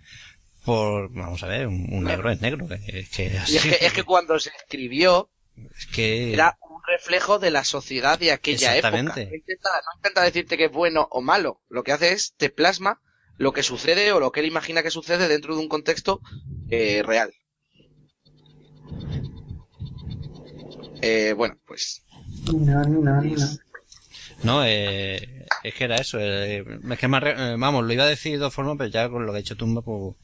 por, vamos a ver, un, un negro es negro, que- es que así. Y es que, es que cuando se escribió es que- era un reflejo de la sociedad de aquella época. Exactamente. No intenta, no intenta decirte que es bueno o malo. Lo que hace es te plasma lo que sucede o lo que él imagina que sucede dentro de un contexto eh, real. Eh, bueno, pues No, no, no. No, eh, es que era eso. eh, es que más, eh, vamos, lo iba a decir de dos formas, pero ya con lo que ha hecho Tumba, pues...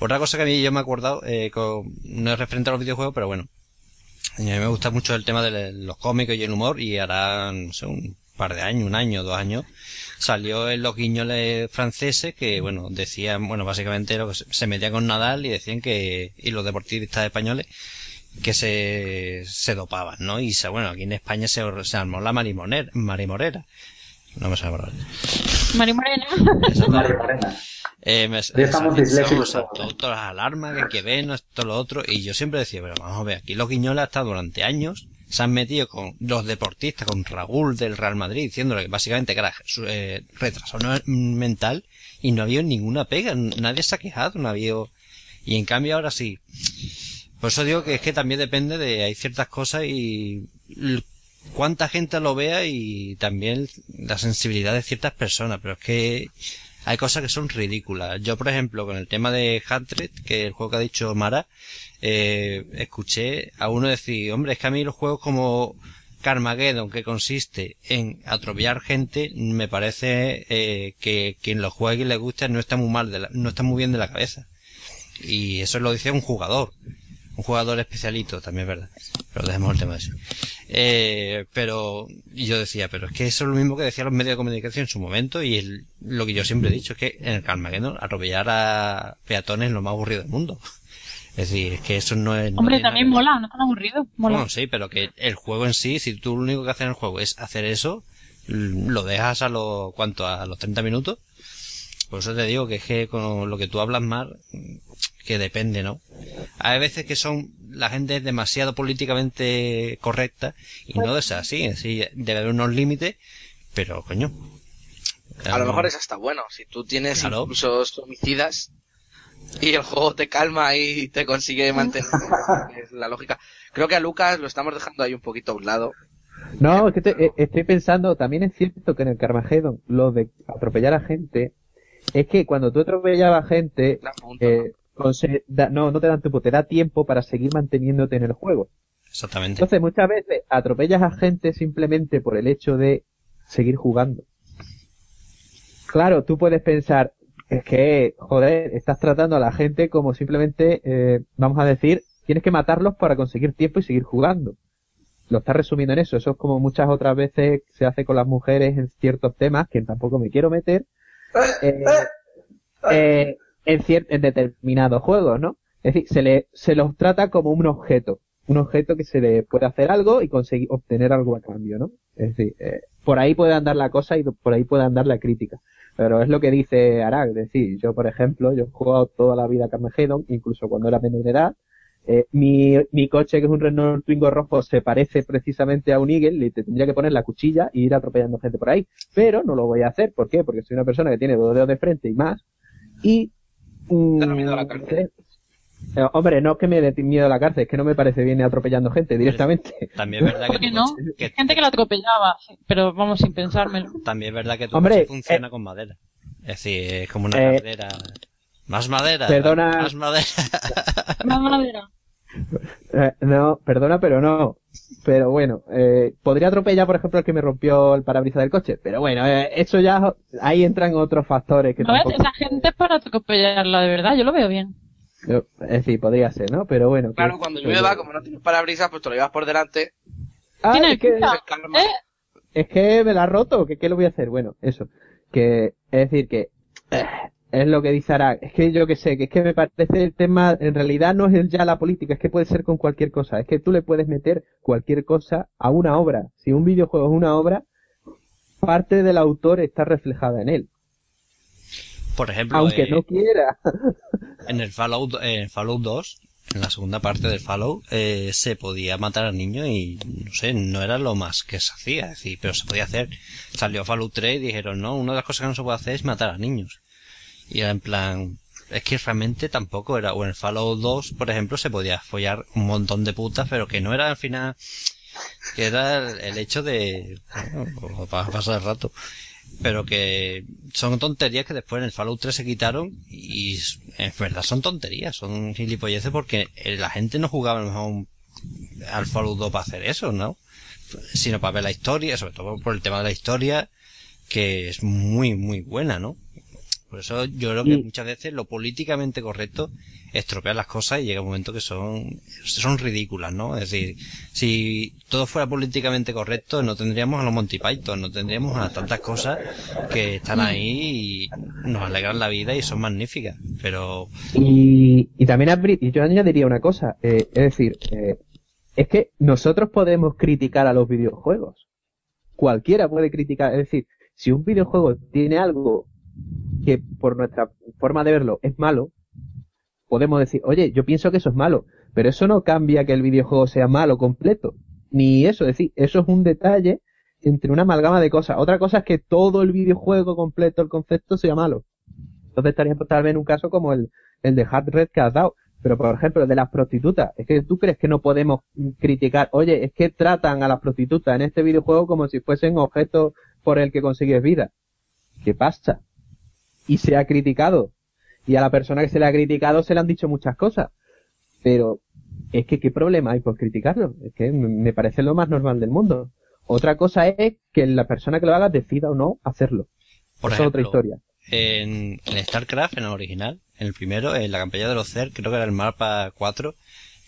Otra cosa que a mí yo me he acordado, eh, no es referente a los videojuegos, pero bueno. A mí me gusta mucho el tema de los cómicos y el humor, y hará, no sé, un par de años, un año, dos años, salió en los guiñoles franceses que, bueno, decían, bueno, básicamente se, se metían con Nadal y decían que, y los deportistas españoles, que se, se dopaban, ¿no? Y se, bueno, aquí en España se, se armó la marimoner, marimorera. No me sale la palabra. Mari Morena. María Morena. Eh, me, Ya estamos disléxicos todas las alarmas, que, que ven, esto, lo otro, y yo siempre decía, pero vamos a ver, aquí los guiñoles hasta durante años se han metido con los deportistas, con Raúl del Real Madrid, diciéndole que básicamente que era eh, retraso mental, y no había ninguna pega, nadie se ha quejado, no había, y en cambio ahora sí. Por eso digo que es que también depende de, hay ciertas cosas y cuánta gente lo vea y también la sensibilidad de ciertas personas, pero es que hay cosas que son ridículas. Yo, por ejemplo, con el tema de Hatred, que es el juego que ha dicho Mara, eh, escuché a uno decir, hombre, es que a mí los juegos como Carmageddon, que consiste en atropellar gente, me parece eh, que quien lo juegue y le guste no está muy mal, de la- no está muy bien de la cabeza. Y eso lo dice un jugador. Un jugador especialito, también es verdad. Pero dejemos el tema ese. Eh, pero yo decía, pero es que eso es lo mismo que decían los medios de comunicación en su momento y el- lo que yo siempre he dicho es que en el Carmageddon atropellar a peatones es lo más aburrido del mundo. Es decir, es que eso no es... Hombre, también mola, no es tan aburrido. Mola. Bueno, sí, pero que el juego en sí, si tú lo único que haces en el juego es hacer eso, lo dejas a los, ¿cuánto? A los 30 minutos, Por eso te digo que es que con lo que tú hablas más, que depende, ¿no? Hay veces que son, la gente es demasiado políticamente correcta y no es así, así debe haber unos límites, pero coño. A lo mejor es hasta bueno. Si tú tienes Claro. impulsos homicidas y el juego te calma y te consigue mantener, es la lógica. Creo que a Lucas lo estamos dejando ahí un poquito a un lado. No, es que te- eh, estoy pensando, también es cierto que en el Carmageddon, lo de atropellar a gente, es que cuando tú atropellabas a gente, eh, da- no, no te dan tiempo, te da tiempo para seguir manteniéndote en el juego. Exactamente. Entonces muchas veces atropellas a gente simplemente por el hecho de seguir jugando. Claro, tú puedes pensar, es que, joder, estás tratando a la gente como simplemente, eh, vamos a decir, tienes que matarlos para conseguir tiempo y seguir jugando. Lo estás resumiendo en eso. Eso es como muchas otras veces se hace con las mujeres en ciertos temas, que tampoco me quiero meter, eh, eh, en, en determinados juegos, ¿no? Es decir, se, le, se los trata como un objeto. Un objeto que se le puede hacer algo y conseguir obtener algo a cambio, ¿no? Es decir, eh, por ahí puede andar la cosa y por ahí puede andar la crítica. Pero es lo que dice Arag, es decir, yo por ejemplo, yo he jugado toda la vida Carmageddon, incluso cuando era menor de edad. Eh, mi, mi coche, que es un Renault Twingo rojo, se parece precisamente a un Eagle y te tendría que poner la cuchilla y ir atropellando gente por ahí. Pero no lo voy a hacer, ¿por qué? Porque soy una persona que tiene dos dedos de frente y más. Y... mm, Te da miedo a la cárcel. eh, hombre, no es que me dé miedo a la cárcel, es que no me parece bien ir atropellando gente directamente. También es verdad que ¿Por qué tu no? coche- que- Gente que la atropellaba, pero vamos sin pensármelo. también es verdad que tu Hombre, coche funciona eh, con madera. Es decir, es como una eh, cartera. Más madera. perdona. Más madera. Más madera. Eh, no, perdona, pero no. Pero bueno, eh, podría atropellar, por ejemplo, el que me rompió el parabrisas del coche. Pero bueno, eh, eso ya, ahí entran otros factores que ¿No ves? tampoco... Esa gente es para atropellarla de verdad, yo lo veo bien. Yo- Es decir, podría ser, ¿no? Pero bueno. que- Claro, cuando llueva, como no tienes parabrisas, pues te lo llevas por delante. Ah, Tiene es que. Es. ¿Eh? es que me la ha roto, que qué lo voy a hacer. Bueno, eso. Que, es decir, que eh, es lo que dice Arag. Es que yo que sé, que es que me parece el tema, en realidad no es ya la política, es que puede ser con cualquier cosa. Es que tú le puedes meter cualquier cosa a una obra. Si un videojuego es una obra, parte del autor está reflejada en él. Por ejemplo, Aunque eh, no quiera. en el Fallout, en Fallout 2, en la segunda parte del Fallout, eh, se podía matar a niños y, no sé, no era lo más que se hacía, es decir, pero se podía hacer. Salió Fallout 3 y dijeron, no, una de las cosas que no se puede hacer es matar a niños. Y era en plan, es que realmente tampoco era, o en el Fallout 2, por ejemplo, se podía follar un montón de putas, pero que no era al final, que era el, hecho de, bueno, pasar el rato pero que son tonterías que después en el Fallout 3 se quitaron y en verdad son tonterías, son gilipolleces porque la gente no jugaba a lo mejor al Fallout 2 para hacer eso, ¿no? Sino para ver la historia, sobre todo por el tema de la historia, que es muy, muy buena, ¿no? Por eso yo creo que Y- muchas veces lo políticamente correcto estropea las cosas y llega un momento que son, son ridículas, ¿no? Es decir, si todo fuera políticamente correcto, no tendríamos a los Monty Python, no tendríamos a tantas cosas que están ahí y nos alegran la vida y son magníficas. Pero, Y, y también y yo añadiría una cosa, eh, es decir, eh, es que nosotros podemos criticar a los videojuegos. Cualquiera puede criticar, es decir, si un videojuego tiene algo que por nuestra forma de verlo es malo, podemos decir, oye, yo pienso que eso es malo, pero eso no cambia que el videojuego sea malo completo. Ni eso, es decir, eso es un detalle entre una amalgama de cosas. Otra cosa es que todo el videojuego completo, el concepto, sea malo. Entonces estaría tal vez en un caso como el, el de Hard Red que has dado. Pero por ejemplo, el de las prostitutas, es que tú crees que no podemos criticar, oye, es que tratan a las prostitutas en este videojuego como si fuesen objetos por el que consigues vida. ¿Qué pasa? Y se ha criticado. Y a la persona que se le ha criticado se le han dicho muchas cosas. Pero es que qué problema hay por criticarlo. Es que me parece lo más normal del mundo. Otra cosa es que la persona que lo haga decida o no hacerlo. por Eso es otra ejemplo, historia. en, en StarCraft, en el original, en el primero, en la campaña de los CER, creo que era el mapa 4,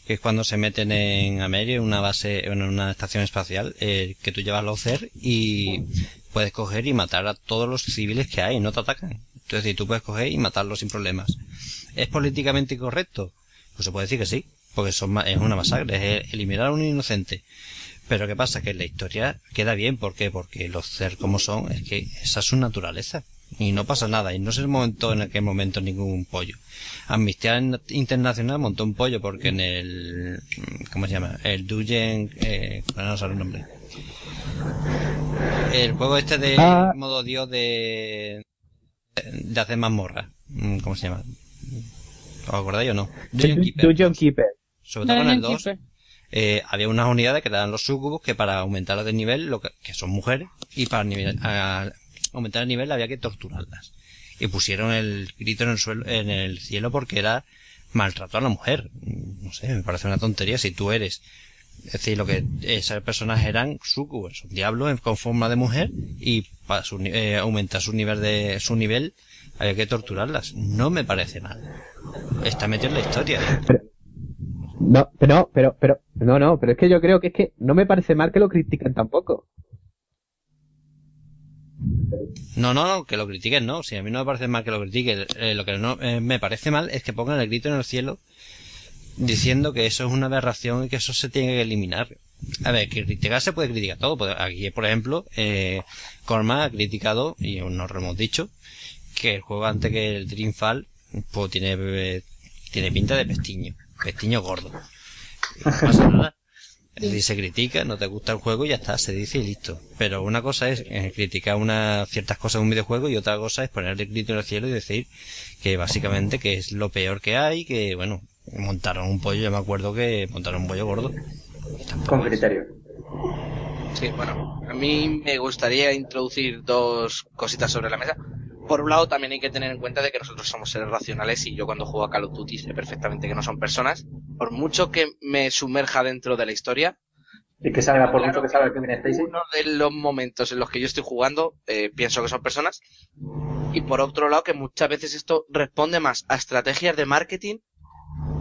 que es cuando se meten en Ameria, en una base, en una estación espacial, eh, que tú llevas los CER y puedes coger y matar a todos los civiles que hay, no te atacan. Es decir, tú puedes coger y matarlos sin problemas. ¿Es políticamente incorrecto? Pues se puede decir que sí, porque son, es una masacre, es eliminar a un inocente. Pero ¿qué pasa? Que la historia queda bien, ¿por qué? Porque los CER como son, es que esa es su naturaleza. y no pasa nada y no se montó en aquel momento ningún pollo. Amnistía Internacional montó un pollo porque en el ¿cómo se llama? El Duyen eh, no sé el nombre. El juego este de Ah. modo dios de de hacer mazmorra. Mm, ¿Cómo se llama? ¿Os acordáis o no? Dungeon Keeper. Dungeon Keeper. Sobre todo con el Dungeon 2 Keeper. eh, había unas unidades que eran los sucubos que para aumentarlas de nivel, lo que, que son mujeres, y para nivel- a- aumentar el nivel había que torturarlas. Y pusieron el grito en el suelo, en el cielo porque era maltrato a la mujer. No sé, me parece una tontería si tú eres. Es decir, lo que esas personas eran sucubos, son diablos en- con forma de mujer y para su eh, aumentar su nivel de su nivel había que torturarlas. No me parece mal. Está metido en la historia. No, pero pero, pero, no, no, pero es que yo creo que es que no me parece mal que lo critiquen tampoco. No, no, no, que lo critiquen, no. Si a mí no me parece mal que lo critiquen. Eh, lo que no eh, me parece mal es que pongan el grito en el cielo diciendo que eso es una aberración y que eso se tiene que eliminar. A ver, criticar se puede criticar todo. Pues Aquí, por ejemplo, eh, Corma ha criticado, y nos lo hemos dicho, que el juego antes que el Dreamfall, pues tiene, tiene pinta de pestiño. Pestiño gordo. No pasa nada. Es decir, se critica, no te gusta el juego y ya está, se dice y listo. Pero una cosa es eh, criticar una, ciertas cosas de un videojuego y otra cosa es poner el grito en el cielo y decir que básicamente que es lo peor que hay, que bueno, montaron un pollo, yo me acuerdo que montaron un pollo gordo. Con criterio. Sí, bueno, a mí me gustaría introducir dos cositas sobre la mesa. Por un lado, también hay que tener en cuenta de que nosotros somos seres racionales y yo cuando juego a Call of Duty sé perfectamente que no son personas. Por mucho que me sumerja dentro de la historia, Y que salga, por Claro mucho que salga Kevin Stacy. uno de los momentos en los que yo estoy jugando, eh, pienso que son personas. Y por otro lado, que muchas veces esto responde más a estrategias de marketing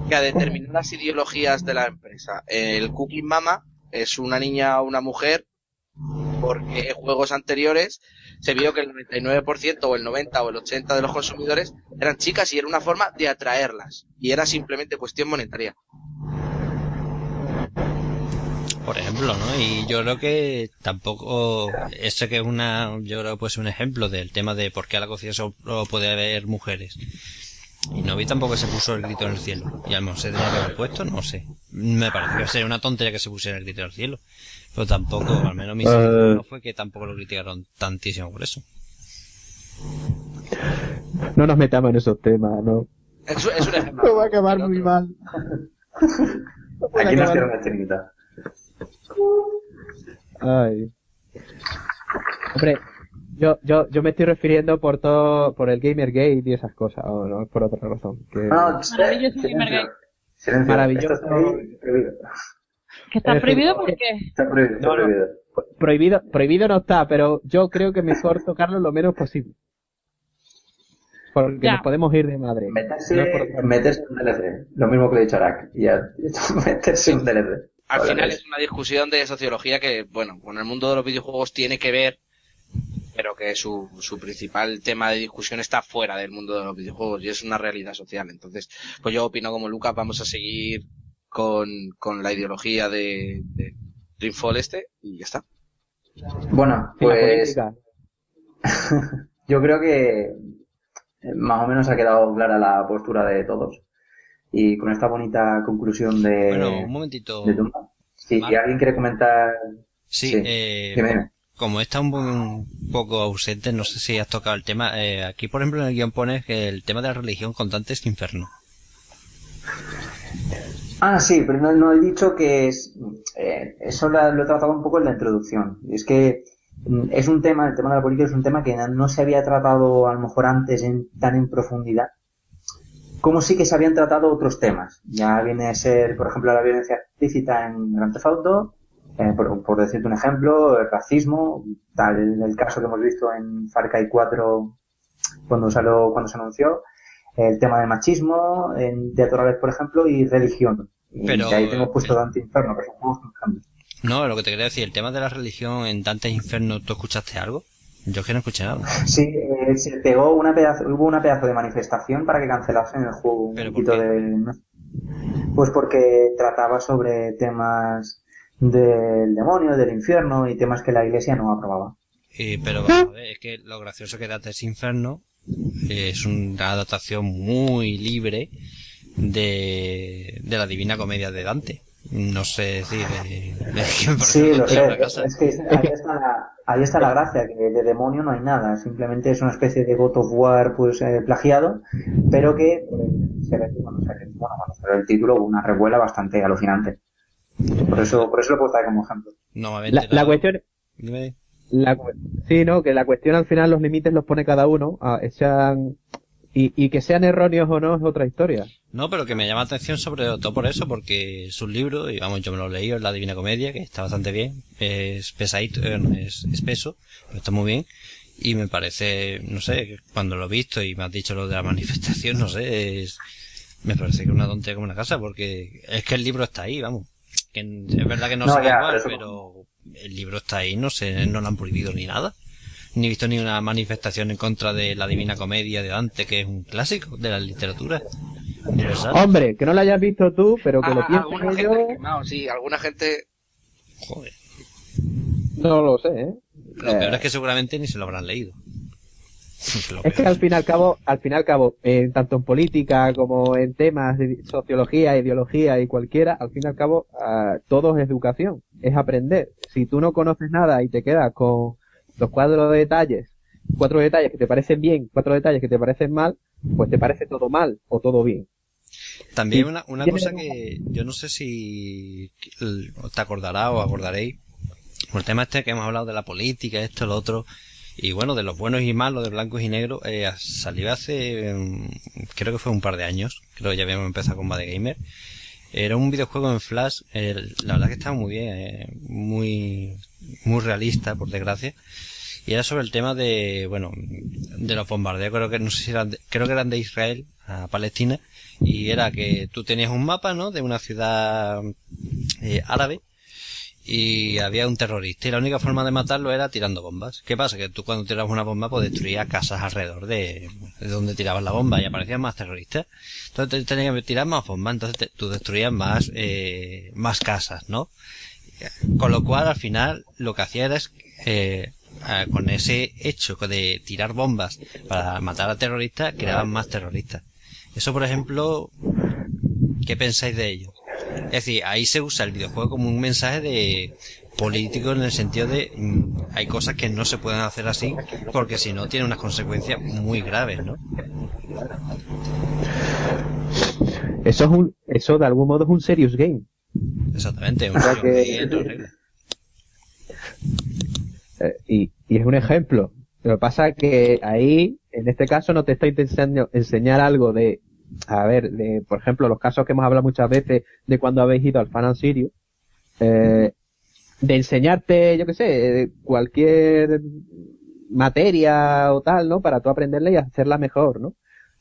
que a determinadas ideologías de la empresa. El Cooking Mama es una niña o una mujer porque en juegos anteriores se vio que el 99% o el 90 o el 80 de los consumidores eran chicas y era una forma de atraerlas y era simplemente cuestión monetaria. Por ejemplo, ¿no? Y yo creo que tampoco, eso que es una, yo creo ser un ejemplo del tema de por qué a la cocina solo puede haber mujeres. Y no vi tampoco que se puso el grito en el cielo. Y a lo mejor se tenía que haber puesto, no sé. Me parece que sería una tontería que se pusiera el grito en el cielo. Pero tampoco, al menos mi sensación no fue que tampoco lo criticaron tantísimo por eso. No nos metamos en esos temas, no. Es, es un ejemplo. Me va a acabar muy mal. Aquí nos cierran la chiringuita. Ay. Hombre, yo, yo, yo me estoy refiriendo por todo, por el Gamergate y esas cosas, o no es por otra razón. Que... No, Maravilloso silencio. Gamergate. Silencio. Maravilloso. Esto está prohibido. ¿Que está Es prohibido decir, por qué? Está prohibido, está No, no. prohibido. Prohibido, prohibido no está, pero yo creo que mejor tocarlo lo menos posible. Porque Ya. nos podemos ir de madre. Meterse, No meterse un DLC. Lo mismo que le he dicho a Arak. Ya, meterse un DLC. Al final es una discusión de sociología que, bueno, con el mundo de los videojuegos tiene que ver, pero que su, su principal tema de discusión está fuera del mundo de los videojuegos y es una realidad social. Entonces, pues yo opino como Lucas, vamos a seguir con, con la ideología de, de Dreamfall este y ya está. Bueno, pues yo creo que más o menos ha quedado clara la postura de todos. Y con esta bonita conclusión de, Bueno, un momentito. de Tumba. Si alguien quiere comentar, Sí, Sí. eh. Como está un, po- un poco ausente, no sé si has tocado el tema. eh, aquí, por ejemplo, en el guion pones que el tema de la religión con Dantes Inferno. Ah, sí, pero no, he dicho que es, eh, eso lo he tratado un poco en la introducción. Es que mm, es un tema, el tema de la política es un tema que no, no se había tratado a lo mejor antes en, tan en profundidad, como sí que se habían tratado otros temas. Ya viene a ser, por ejemplo, la violencia explícita en Grand Theft Auto, eh, por, por decirte un ejemplo, el racismo, tal, el, caso que hemos visto en Far Cry 4 cuando salió, cuando se anunció, el tema del machismo, en Teatro Real, por ejemplo, y religión. Y Pero, de ahí tengo puesto eh, Dante Inferno, que son juegos cambio. No, lo que te quería decir, el tema de la religión en Dantes Inferno, ¿tú escuchaste algo? Yo es que no escuché nada. Sí, eh, se pegó una pedazo, hubo una pedazo de manifestación para que cancelasen el juego un ¿Pero por poquito de... Pues porque trataba sobre temas del demonio, del infierno y temas que la iglesia no aprobaba. Eh, pero vamos a ver, es que lo gracioso que Dante's Inferno eh, es una adaptación muy libre de, de la Divina Comedia de Dante. No sé es que me parece Sí, lo sé. Es que ahí está, la, ahí está la gracia, que de demonio no hay nada. Simplemente es una especie de God of War pues eh, plagiado, pero que pues, se ve, bueno, se ve, bueno, salió el título, una revuela bastante alucinante. Por eso, por eso lo puedo traer como ejemplo. No La, la cuestión, Dime. la, sí, no, que la cuestión al final los límites los pone cada uno, echan, y, y que sean erróneos o no es otra historia. No, pero que me llama la atención sobre todo por eso, porque es un libro, y vamos, yo me lo he leído, es La Divina Comedia, que está bastante bien, es pesadito, eh, es espeso, pero está muy bien, y me parece, no sé, cuando lo he visto y me has dicho lo de la manifestación, no sé, es, me parece que es una tontería como una casa, porque es que el libro está ahí, vamos, que es verdad que no, No, se ve ya, igual, pero eso- pero el libro está ahí, no sé, no lo han prohibido ni nada. Ni he visto ni una manifestación en contra de la Divina Comedia de Dante, que es un clásico de la literatura universal. Hombre, que no lo hayas visto tú, pero que lo Ah, piensen alguna ellos, gente quemado, sí, alguna gente Joder. no lo sé, ¿eh? Lo Eh, peor es que seguramente ni se lo habrán leído. Es que al fin y al cabo, al fin y al cabo, eh, tanto en política como en temas de sociología, ideología y cualquiera, al fin y al cabo, ah, todo es educación, es aprender. Si tú no conoces nada y te quedas con los cuatro detalles, cuatro detalles que te parecen bien, cuatro detalles que te parecen mal, pues te parece todo mal o todo bien. También una, cosa que yo no sé si te acordará o acordaréis. Por el tema este que hemos hablado de la política, esto, lo otro. Y bueno, de los buenos y malos, de blancos y negros, eh, salió hace, mm, creo que fue un par de años, creo que ya habíamos empezado con Bad Gamer. Era un videojuego en Flash, la verdad que estaba muy bien, eh, muy, muy realista, por desgracia. Y era sobre el tema de, bueno, de los bombardeos, creo que, no sé si eran, de- creo que eran de Israel a Palestina. Y era que tú tenías un mapa, ¿no? De una ciudad eh, árabe y había un terrorista y la única forma de matarlo era tirando bombas. ¿Qué pasa? Que tú cuando tirabas una bomba pues destruías casas alrededor de, de donde tirabas la bomba y aparecían más terroristas. Entonces te- tenías que tirar más bombas, entonces te- tú destruías más, eh, más casas, ¿no? Con lo cual al final lo que hacía era eh, con ese hecho de tirar bombas para matar a terroristas, creaban más terroristas. Eso, por ejemplo, ¿qué pensáis de ello? Es decir, ahí se usa el videojuego como un mensaje de político en el sentido de mm, hay cosas que no se pueden hacer así porque si no tiene unas consecuencias muy graves, ¿no? Eso es un, eso de algún modo es un serious game. Exactamente, un O sea serious que- game en toda regla. Eh, y, y es un ejemplo. Lo que pasa es que ahí, en este caso, no te está intentando enseñar algo de, a ver, de, por ejemplo, los casos que hemos hablado muchas veces de cuando habéis ido al Fan and Sirio, eh, de enseñarte, yo qué sé, cualquier materia o tal, ¿no? Para tú aprenderla y hacerla mejor, ¿no?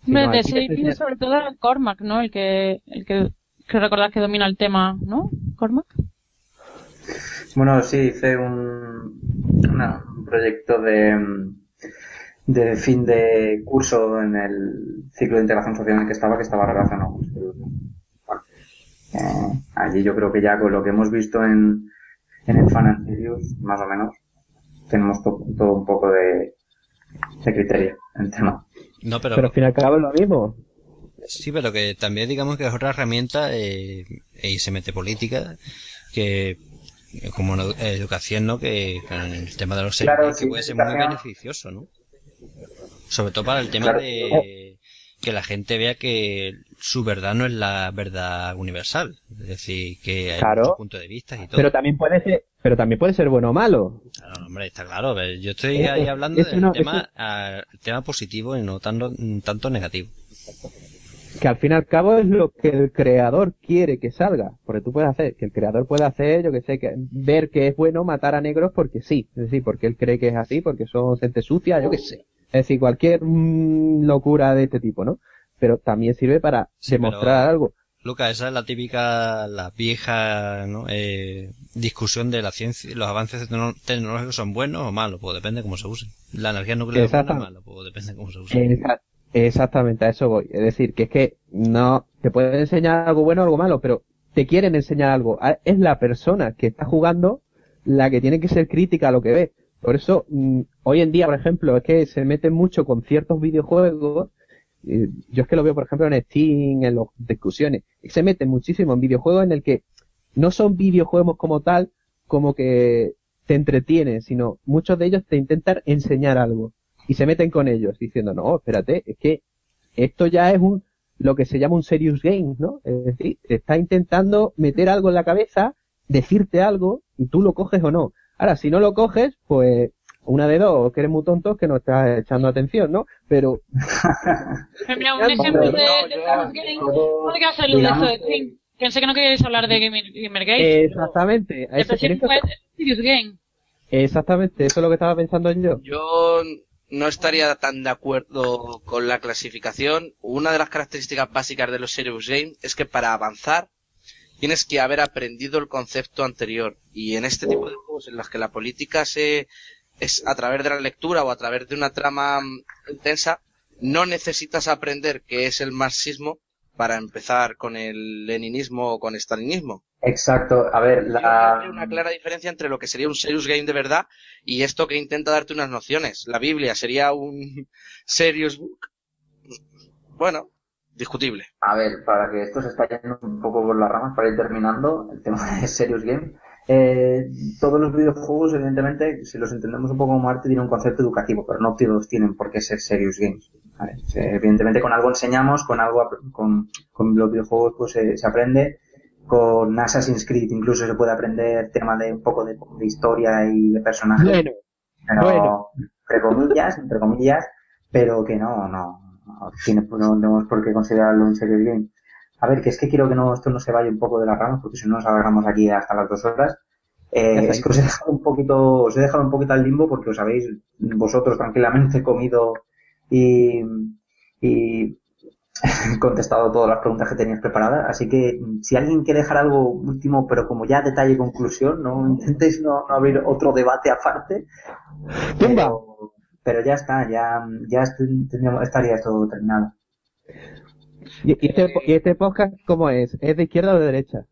De ese enseña- sobre todo era Cormac, ¿no? El que, el que, que recordar que domina el tema, ¿no? Cormac. Bueno, sí, hice un, una- un proyecto de, de fin de curso en el ciclo de integración social en el que estaba, que estaba relacionado con este grupo. Bueno, eh, allí yo creo que ya con lo que hemos visto en, en el Fan and Serious, más o menos, tenemos to- todo un poco de, de criterio en el tema. No, pero, Pero al fin y al cabo es lo mismo. sí, pero que también digamos que es otra herramienta eh, y se mete política que como educación, ¿no? Que con el tema de los Claro, sí, puede ser muy beneficioso, ¿no? Sobre todo para el tema Claro. de que la gente vea que su verdad no es la verdad universal. Es decir, que hay Claro. muchos puntos de vista y todo. Pero también puede ser, pero también puede ser bueno o malo. Claro, hombre, está claro. Yo estoy Eh, ahí hablando del no- tema, eso- el tema positivo y no tanto, tanto negativo. que al fin y al cabo es lo que el creador quiere que salga. Porque tú puedes hacer, que el creador puede hacer, yo que sé, que ver que es bueno matar a negros porque sí. Es decir, porque él cree que es así, porque son gente sucia, yo que sé. Es decir, cualquier mm, locura de este tipo, ¿no? Pero también sirve para Sí, demostrar pero- algo. Lucas, esa es la típica, la vieja ¿no? eh, discusión de la ciencia, los avances tecno- tecnológicos son buenos o malos, pues depende cómo se usen. La energía nuclear es buena o mala, pues depende cómo se use. Exa- exactamente, a eso voy. Es decir, que es que no, te pueden enseñar algo bueno o algo malo, pero te quieren enseñar algo. A- Es la persona que está jugando la que tiene que ser crítica a lo que ve. Por eso, mm, hoy en día, por ejemplo, es que se meten mucho con ciertos videojuegos. eh, yo es que lo veo, por ejemplo, en Steam, en las discusiones. Se meten muchísimo en videojuegos en el que no son videojuegos como tal, como que te entretienen, sino muchos de ellos te intentan enseñar algo. Y se meten con ellos, diciendo, no, espérate, es que esto ya es un, lo que se llama un serious game, ¿no? Es decir, te está intentando meter algo en la cabeza, decirte algo, y tú lo coges o no. Ahora, si no lo coges, pues, una de dos, o que eres muy tonto, que no estás echando atención, ¿no? Pero, Mira, un ejemplo de, de Game. todo, Podría hacerlo de digamos esto de Steam. Pensé que no queríais hablar de Gamer, Gamergate. exactamente, fue Serious Game. exactamente, eso es lo que estaba pensando yo. Yo no estaría tan de acuerdo con la clasificación. Una de las características básicas de los Serious Games es que para avanzar tienes que haber aprendido el concepto anterior. Y en este tipo de juegos en los que la política se es a través de la lectura o a través de una trama mm, intensa, no necesitas aprender qué es el marxismo para empezar con el leninismo o con stalinismo. Exacto. A ver, la... veo una clara diferencia entre lo que sería un serious game de verdad y esto que intenta darte unas nociones. La Biblia sería un serious book. Bueno, discutible. A ver, para que esto se está yendo un poco por las ramas, para ir terminando el tema de Serious Game, eh, todos los videojuegos, evidentemente, si los entendemos un poco como arte, tienen un concepto educativo, pero no todos tienen por qué ser Serious Games. ¿vale? Evidentemente, con algo enseñamos, con algo, con, con los videojuegos, pues se, se aprende. Con Assassin's Creed incluso se puede aprender tema de un poco de, de historia y de personajes. Bueno, pero bueno. entre comillas, entre comillas, pero que no, no, no tiene, no tenemos por qué considerarlo un serious game. A ver, que es que quiero que no, esto no se vaya un poco de las ramas, porque si no nos agarramos aquí hasta las dos horas. Eh, es que os he dejado un poquito, os he dejado un poquito al limbo porque os habéis vosotros tranquilamente comido y, y contestado todas las preguntas que teníais preparadas. Así que si alguien quiere dejar algo último, pero como ya detalle y conclusión, no intentéis no, no abrir otro debate aparte. Pero, pero ya está, ya, ya estaría todo terminado. ¿Y, y este, y este podcast cómo es? ¿Es de izquierda o de derecha?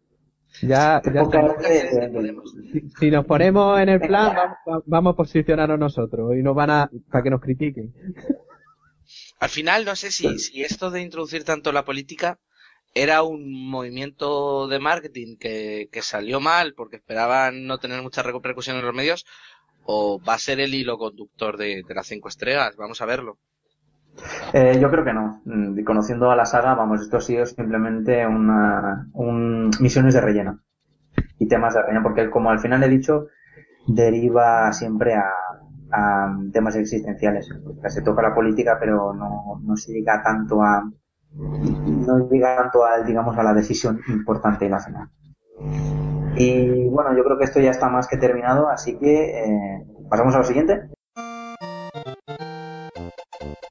Ya, Este ya de- de- Si, si nos ponemos en el plan, vamos, vamos a posicionarnos nosotros y nos van a, para que nos critiquen. Al final, no sé si, si esto de introducir tanto la política era un movimiento de marketing que, que salió mal porque esperaban no tener mucha repercusión en los medios o va a ser el hilo conductor de, las cinco estrellas. Vamos a verlo. Eh, yo creo que no. Mm, y Conociendo a la saga, vamos, esto ha sido simplemente una, un, misiones de relleno. Y temas de relleno, porque como al final he dicho, deriva siempre a, temas existenciales. Se toca la política, pero no, no se llega tanto a, no llega tanto digamos, a la decisión importante de la final. Y bueno, yo creo que esto ya está más que terminado, así que eh, pasamos a lo siguiente.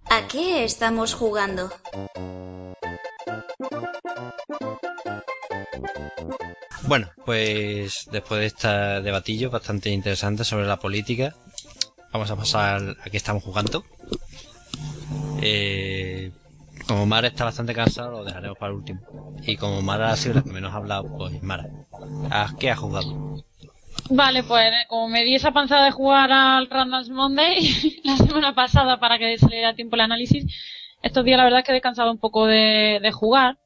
¿A qué estamos jugando? Bueno, pues después de este debatillo bastante interesante sobre la política, vamos a pasar a qué estamos jugando. Eh, como Mara está bastante cansado, lo dejaremos para el último. Y como Mara ha sido la que menos ha hablado, pues Mara, ¿a qué ha jugado? Vale, pues como me di esa panzada de jugar al Randoms Monday la semana pasada para que se le diera tiempo el análisis, estos días la verdad es que he descansado un poco de, de jugar.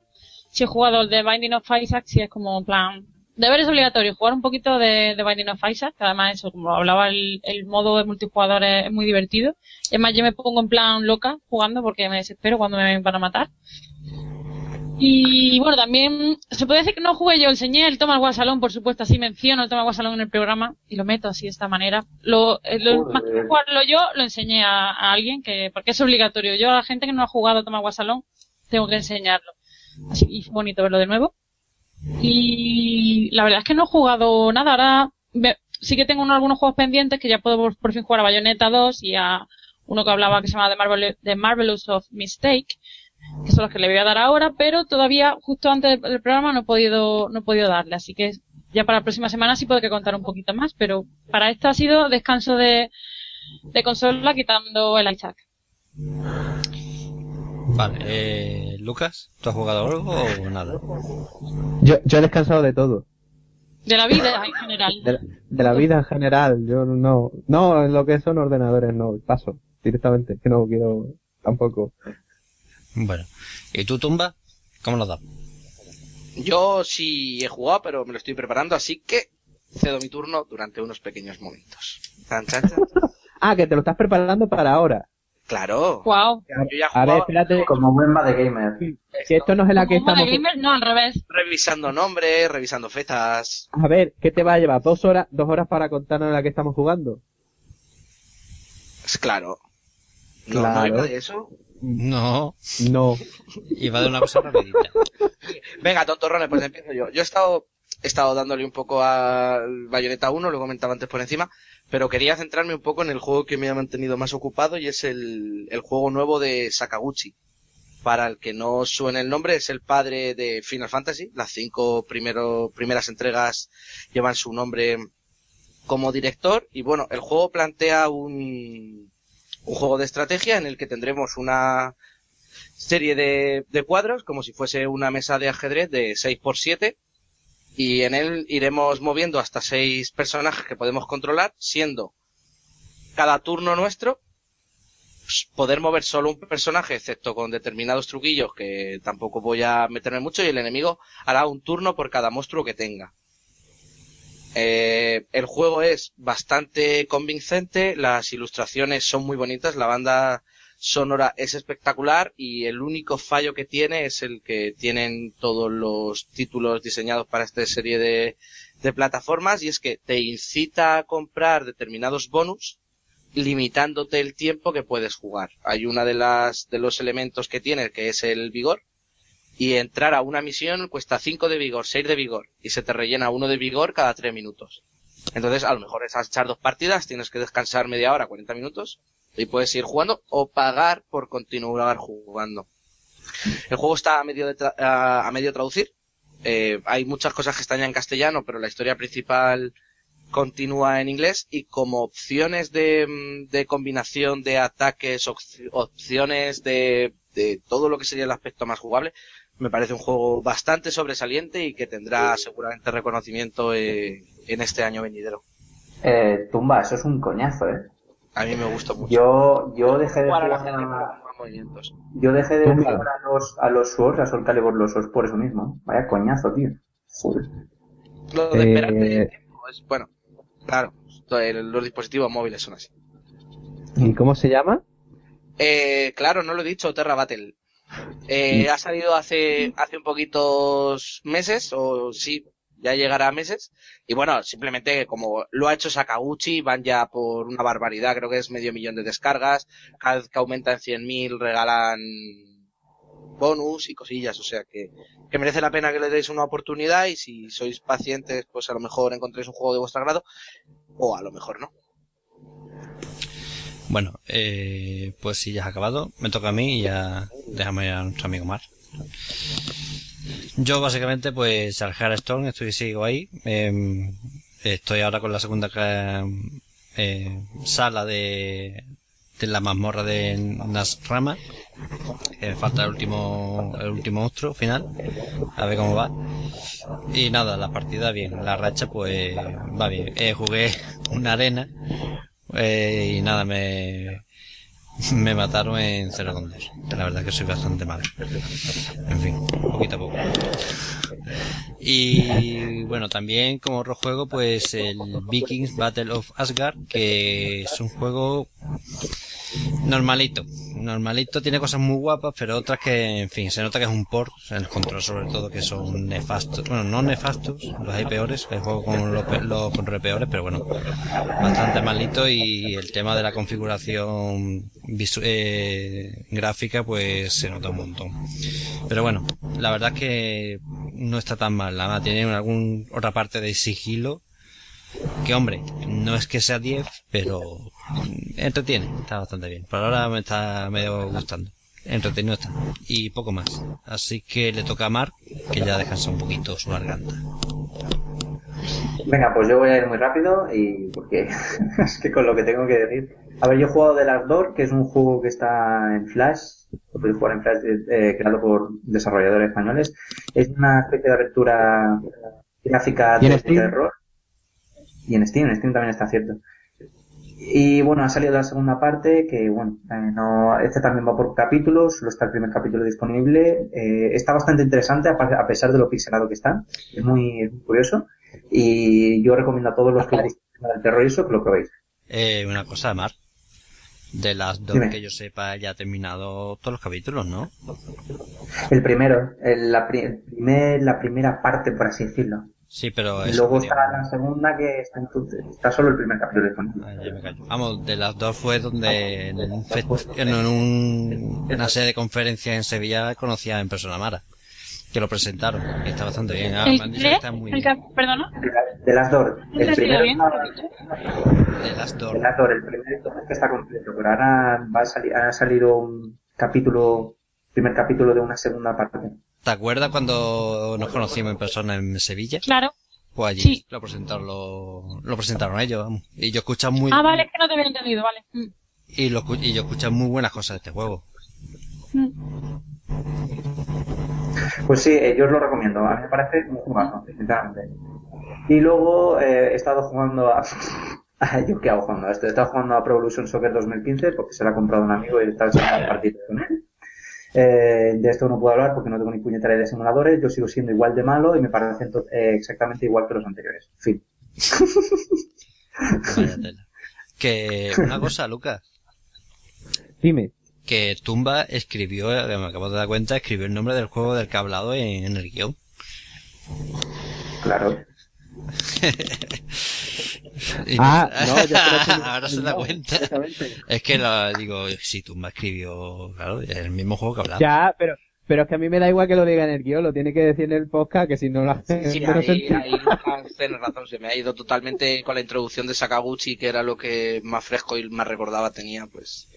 Si he jugado el de Binding of Isaac, si es como en plan, deberes obligatorios, jugar un poquito de, de Binding of Isaac, que además eso, como hablaba, el, el modo de multijugador es, es muy divertido. Además yo me pongo en plan loca jugando porque me desespero cuando me van a matar. Y bueno, también se puede decir que no jugué yo, enseñé el Thomas Guasalón, por supuesto, así menciono el Thomas Guasalón en el programa y lo meto así de esta manera. Lo, eh, lo- más que jugarlo yo, lo enseñé a, a alguien que, porque es obligatorio. Yo a la gente que no ha jugado Thomas Guasalón, tengo que enseñarlo. Así, y es bonito verlo de nuevo. Y la verdad es que no he jugado nada. Ahora ve- sí que tengo uno- algunos juegos pendientes que ya puedo por, fin jugar a Bayonetta 2 y a uno que hablaba que se llama The, Marvel, The Marvelous of Mistake, que son los que le voy a dar ahora, pero todavía justo antes del, programa no he podido, no he podido darle. Así que ya para la próxima semana sí puedo que contar un poquito más, pero para esto ha sido descanso de, de consola quitando el Isaac. Vale, eh, Lucas, ¿tú has jugado algo o nada? Yo, yo he descansado de todo. De la vida en general. De, la- de la vida en general, yo no, no, en lo que son ordenadores no, paso, directamente, que no quiero tampoco. Bueno. ¿Y tú, Tumba? ¿Cómo lo das? Yo sí he jugado, pero me lo estoy preparando, así que cedo mi turno durante unos pequeños momentos. Chan, chan, chan. Ah, que te lo estás preparando para ahora. Claro. Wow. Yo ya A ver, espérate, Como buen de gamer. si esto no es en la que estamos... gamer, no, al revés. revisando nombres, revisando fechas. A ver, ¿qué te va a llevar? ¿Dos horas, dos horas para contarnos en la que estamos jugando? Es claro. No, Claro. ¿no iba de eso? No. No. Iba de una cosa rapidita. Venga, tontorrones, pues empiezo yo. Yo he estado, he estado dándole un poco al Bayonetta 1, lo comentaba antes por encima, pero quería centrarme un poco en el juego que me ha mantenido más ocupado y es el, el juego nuevo de Sakaguchi. Para el que no suene el nombre, es el padre de Final Fantasy. Las cinco primero, primeras entregas llevan su nombre como director. Y bueno, el juego plantea un, un juego de estrategia en el que tendremos una serie de, de cuadros, como si fuese una mesa de ajedrez de 6x7. Y en él iremos moviendo hasta seis personajes que podemos controlar, siendo cada turno nuestro pues, poder mover solo un personaje, excepto con determinados truquillos que tampoco voy a meterme mucho, y el enemigo hará un turno por cada monstruo que tenga. Eh, el juego es bastante convincente, las ilustraciones son muy bonitas, la banda sonora es espectacular y el único fallo que tiene es el que tienen todos los títulos diseñados para esta serie de, plataformas y es que te incita a comprar determinados bonus limitándote el tiempo que puedes jugar. Hay una de las de los elementos que tiene que es el vigor y entrar a una misión cuesta 5 de vigor, 6 de vigor y se te rellena uno de vigor cada 3 minutos. Entonces, a lo mejor es echar dos partidas, tienes que descansar media hora, 40 minutos y puedes ir jugando o pagar por continuar jugando. El juego está a medio, de tra- a, medio traducir. Eh, hay muchas cosas que están ya en castellano, pero la historia principal continúa en inglés y como opciones de, mm, de combinación de ataques, opci- opciones de, de todo lo que sería el aspecto más jugable, me parece un juego bastante sobresaliente y que tendrá seguramente reconocimiento eh, en este año venidero. Eh, tumba, eso es un coñazo, ¿eh? A mí me gustó mucho. Yo, yo dejé de Jugar a jugar movimientos. yo dejé de jugar a los, a los Swords, a Soul Calibur los Swords por eso mismo. Vaya coñazo, tío. Joder. Lo de Eh, esperarte tiempo es, bueno, claro, los dispositivos móviles son así. ¿Y cómo se llama? Eh, claro, no lo he dicho, Terra Battle. Eh, ha salido hace, hace un poquitos meses, o sí, ya llegará a meses. Y bueno, simplemente como lo ha hecho Sakaguchi, van ya por una barbaridad, creo que es medio millón de descargas. Cada vez que aumentan 100.000 regalan bonus y cosillas, o sea que, merece la pena que le deis una oportunidad y si sois pacientes, pues a lo mejor encontréis un juego de vuestro agrado, o a lo mejor no. Bueno, eh, pues si ya has acabado, me toca a mí y ya déjame a nuestro amigo Mar. Yo básicamente pues al Hearthstone estoy sigo ahí. eh, estoy ahora con la segunda eh, sala de, de la mazmorra de Nasrama. Que me falta el último, el último monstruo final. A ver cómo va. Y nada, la partida bien. La racha pues va bien. Eh, jugué una arena eh, y nada, me, me mataron en 0 con 2. La verdad que soy bastante malo. En fin, poquito a poco. Y bueno, también como otro juego, pues el Vikings Battle of Asgard, que es un juego normalito. Normalito, tiene cosas muy guapas, pero otras que, en fin, se nota que es un port, el control sobre todo, que son nefastos. Bueno, no nefastos, los hay peores, el juego con los, los controles peores, pero bueno, bastante malito y el tema de la configuración eh, gráfica, pues se nota un montón. Pero bueno, la verdad es que no está tan mal, nada, tiene alguna otra parte de sigilo que hombre, no es que sea 10, pero entretiene, está bastante bien. Por ahora me está medio gustando. Entretenido está. Y poco más. Así que le toca a Mark, que ya descansa un poquito su garganta. Venga, pues yo voy a ir muy rápido y porque es que con lo que tengo que decir. A ver, yo he jugado The Last Door, que es un juego que está en Flash, lo podéis jugar en Flash, eh, creado por desarrolladores españoles. Es una especie de aventura gráfica ¿Y en de terror. Y en Steam, en Steam también está cierto. Y bueno, ha salido la segunda parte que, bueno, eh, no, este también va por capítulos, solo está el primer capítulo disponible. Eh, está bastante interesante a, pesar de lo pixelado que está. Es muy, es muy curioso. Y yo recomiendo a todos los que les el terror y eso que lo probéis. Eh, una cosa, Mar. De las dos Dime. que yo sepa, ya ha terminado todos los capítulos, ¿no? El primero, el- la, pri- el primer, la primera parte, por así decirlo. Sí, pero Y eso, luego está la segunda que está, en- está solo el primer capítulo disponible. Ah, ya me callo. Vamos, de las dos fue donde en, un fest- en un- una serie de conferencias en Sevilla conocía en persona a Mara. Que lo presentaron. Y está bastante bien. Ah, me han ¿El dicho qué? que está muy El bien. ¿Perdona? De las dos. ¿No El primero bien? que he dicho? De las dos. El actor, el primer es que está completo, pero ahora va a salir, ha salido un capítulo, primer capítulo de una segunda parte. ¿Te acuerdas cuando nos conocimos en persona en Sevilla? Claro. Pues allí Sí. lo presentaron lo, lo presentaron ellos, vamos. Y yo escuché muy Ah, vale, es que no te había entendido, vale. Mm. y, lo, y yo escuché muy buenas cosas de este juego. Mm. Pues sí, eh, yo os lo recomiendo. A mí me parece un jugazo, sinceramente. Y luego eh, he estado jugando a... ¿Yo qué hago jugando a esto? He estado jugando a Pro Evolution Soccer 2015 porque se lo ha comprado un amigo y estado echando partidos con él. Eh, de esto no puedo hablar porque no tengo ni puñetera idea de simuladores. Yo sigo siendo igual de malo y me parece eh, exactamente igual que los anteriores. Fin. Que una cosa, Lucas, Dime. que Tumba escribió, eh, me acabo de dar cuenta, escribió el nombre del juego del que ha hablado en, en el guion. Claro. Y Ah, no, que- ahora se da no, cuenta. Es que lo digo, si Tumba escribió, claro, es el mismo juego que hablaba. Ya, pero, pero es que a mí me da igual que lo diga en el guion, lo tiene que decir en el podcast, que si no lo hace, Sí, ahí, ahí tiene razón, se me ha ido totalmente con la introducción de Sakaguchi, que era lo que más fresco y más recordaba tenía, pues.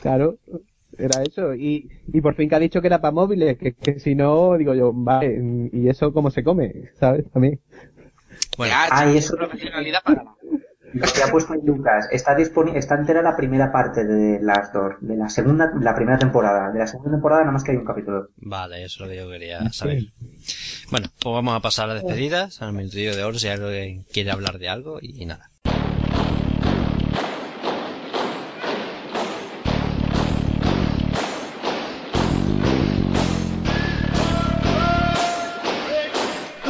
Claro, era eso. Y, y por fin que ha dicho que era para móviles, que, que si no, digo yo, vale, ¿y eso cómo se come? ¿Sabes? También. Bueno, Ah, Ah, y eso- profesionalidad para Lo que ha puesto Lucas, está disponible, está entera la primera parte de las dos, de la segunda, la primera temporada. De la segunda temporada nada más que hay un capítulo. Vale, eso es lo que yo quería saber. Bueno, pues vamos a pasar a las despedidas, al minutillo de oro, si alguien quiere hablar de algo y nada.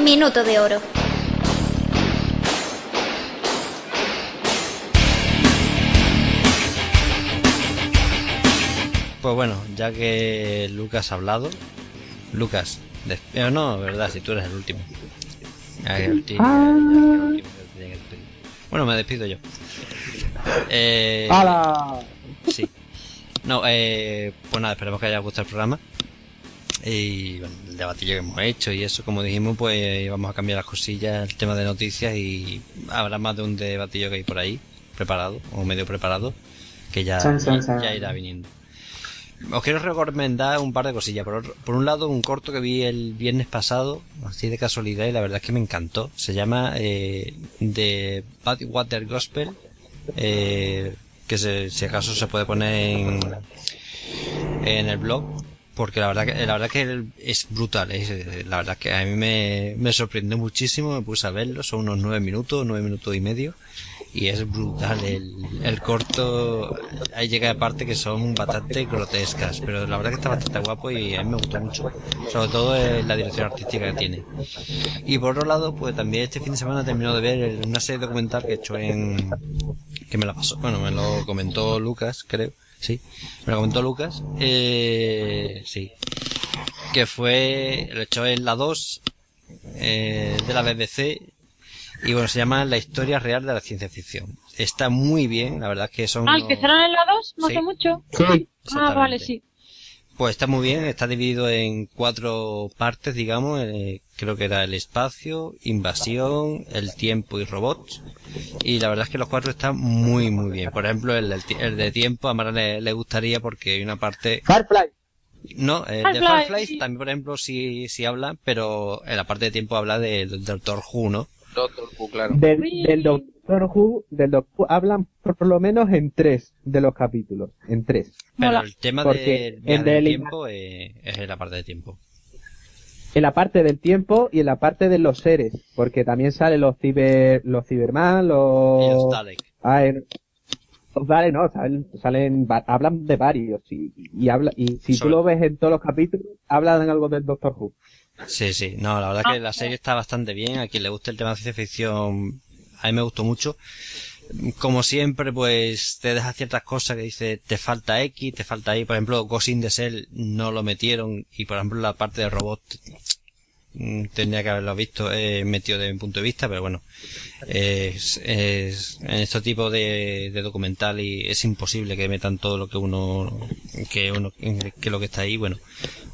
Minuto de oro. Pues bueno, ya que Lucas ha hablado, Lucas, des- eh, no, verdad, si tú eres el último. Ay, el tío, ya, ya, el último que tenía que despedir. Bueno, me despido yo. Eh, ¡Hala! Sí. No, eh, pues nada, esperemos que haya gustado el programa. Y bueno, el debatillo que hemos hecho y eso, como dijimos, pues vamos a cambiar las cosillas, el tema de noticias y habrá más de un debatillo que hay por ahí, preparado o medio preparado, que ya irá viniendo. Os quiero recomendar un par de cosillas. Por, por un lado, un corto que vi el viernes pasado, así de casualidad, y la verdad es que me encantó. Se llama eh, The Badwater Gospel, eh, que se- si acaso se puede poner en, el blog, porque la verdad que la verdad que es brutal. la verdad que a mí me, me sorprendió muchísimo, me puse a verlo, son unos nueve minutos, nueve minutos y medio. Y es brutal el, el corto. Ahí llega de parte que son bastante grotescas, pero la verdad que está bastante guapo y a mí me gustó mucho. Sobre todo eh, la dirección artística que tiene. Y por otro lado, pues también este fin de semana he terminado de ver una serie documental que he hecho en. que me la pasó. Bueno, me lo comentó Lucas, creo. Sí, me lo comentó Lucas. Eh, sí. Que fue. lo echó en la 2 eh, de la BBC y bueno, se llama La historia real de la ciencia ficción. Está muy bien, la verdad es que son... Ah, el que unos- en la 2, no Sí. hace mucho. Sí. Ah, vale, sí. Pues está muy bien, está dividido en cuatro partes, digamos. eh, creo que era el espacio, invasión, el tiempo y robots. Y la verdad es que los cuatro están muy, muy bien. Por ejemplo, el, del ti- el de tiempo a Mara le, le gustaría porque hay una parte... Firefly. No, eh, de Firefly, sí. también, por ejemplo, sí, sí habla, pero en la parte de tiempo habla de- del Doctor Who, ¿no? Doctor Who, claro. Del, Doctor Who, del Doctor Who, hablan por, por lo menos en tres de los capítulos. En tres. Pero Mola. el tema Porque del el tiempo eh, es en la parte de tiempo. En la parte del tiempo y en la parte de los seres, porque también salen los ciber, los Cyberman, Y los... Dalek. Ah, en- los Dalek no, salen, salen hablan de varios y, y habla, y si Sobre- tú lo ves en todos los capítulos, hablan algo del Doctor Who. Sí, sí. No, la verdad que la serie está bastante bien. A quien le guste el tema de ciencia ficción, a mí me gustó mucho. Como siempre, pues te deja ciertas cosas que dice, te falta X, te falta Y. Por ejemplo, Ghost in the Shell no lo metieron y, por ejemplo, la parte de robot tendría que haberlo visto, eh, metido de mi punto de vista, pero bueno, es, es- en este tipo de, de documental y es imposible que metan todo lo que uno, que uno, que lo que está ahí, bueno,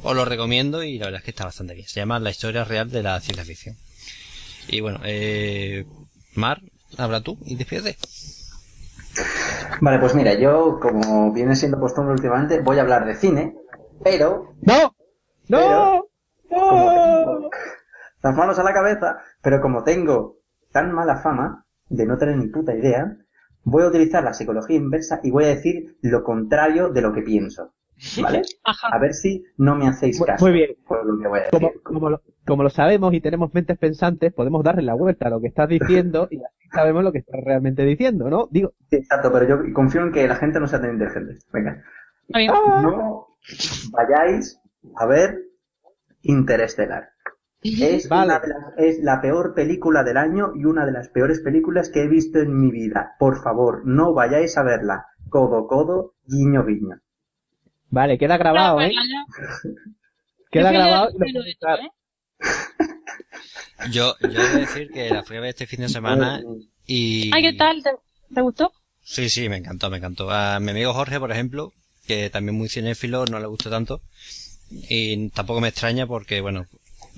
os lo recomiendo y la verdad es que está bastante bien. Se llama La historia real de la ciencia ficción. Y bueno, eh, Mar, habla tú y despídete. Vale, pues mira, yo, como viene siendo costumbre últimamente, voy a hablar de cine, pero ¡No! ¡No! como ¡No! Las manos a la cabeza, pero como tengo tan mala fama de no tener ni puta idea, voy a utilizar la psicología inversa y voy a decir lo contrario de lo que pienso. ¿Vale? Ajá. A ver si no me hacéis caso. muy bien. por lo que voy a Como, decir. como, lo, como lo sabemos y tenemos mentes pensantes, podemos darle la vuelta a lo que estás diciendo y así sabemos lo que estás realmente diciendo, ¿no? Digo, Sí, Exacto, pero yo confío en que la gente no sea tan inteligente. Venga. No vayáis a ver Interestelar. Es, Vale. una de las- es la peor película del año y una de las peores películas que he visto en mi vida. Por favor, no vayáis a verla. Codo, codo, guiño, guiño. vale, queda grabado, ¿eh? Queda Yo grabado y lo esto. ¿eh? Yo, yo he de decir que la fui a ver este fin de semana y... Ay, ¿qué tal? ¿Te, te gustó? Sí, sí, me encantó, me encantó. A mi amigo Jorge, por ejemplo, que también muy cinéfilo, no le gustó tanto. Y tampoco me extraña porque, bueno,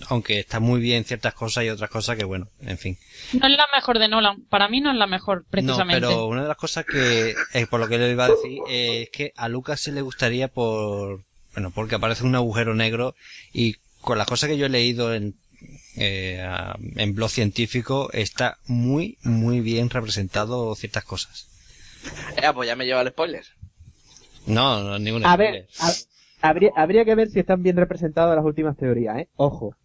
aunque está muy bien ciertas cosas y otras cosas que, bueno, en fin. No es la mejor de Nolan. Para mí no es la mejor, precisamente. No, pero una de las cosas que, eh, por lo que le iba a decir, eh, es que a Lucas sí le gustaría por, bueno, porque aparece un agujero negro y con las cosas que yo he leído en, eh, en blog científico está muy, muy bien representado ciertas cosas. Eh, pues ya me lleva el spoiler. No, no, ningún A spoiler. ver, a- habría, habría que ver si están bien representadas las últimas teorías, ¿eh? Ojo.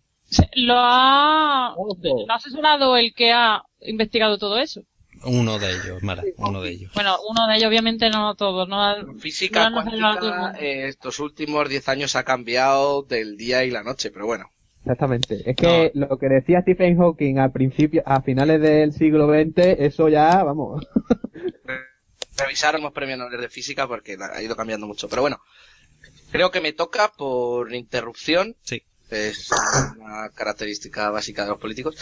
Lo ha, Ojo. lo ha asesorado el que ha investigado todo eso. Uno de ellos, Mara, uno de ellos. Bueno, uno de ellos obviamente no todos, no Física no, cuántica, eh, estos últimos 10 años ha cambiado del día y la noche, pero bueno. Exactamente. Es que lo que decía Stephen Hawking al principio, a finales del siglo XX, eso ya, vamos. Revisar los premios Nobel de física porque ha ido cambiando mucho. Pero bueno, creo que me toca por interrupción. Sí. Es una característica básica de los políticos.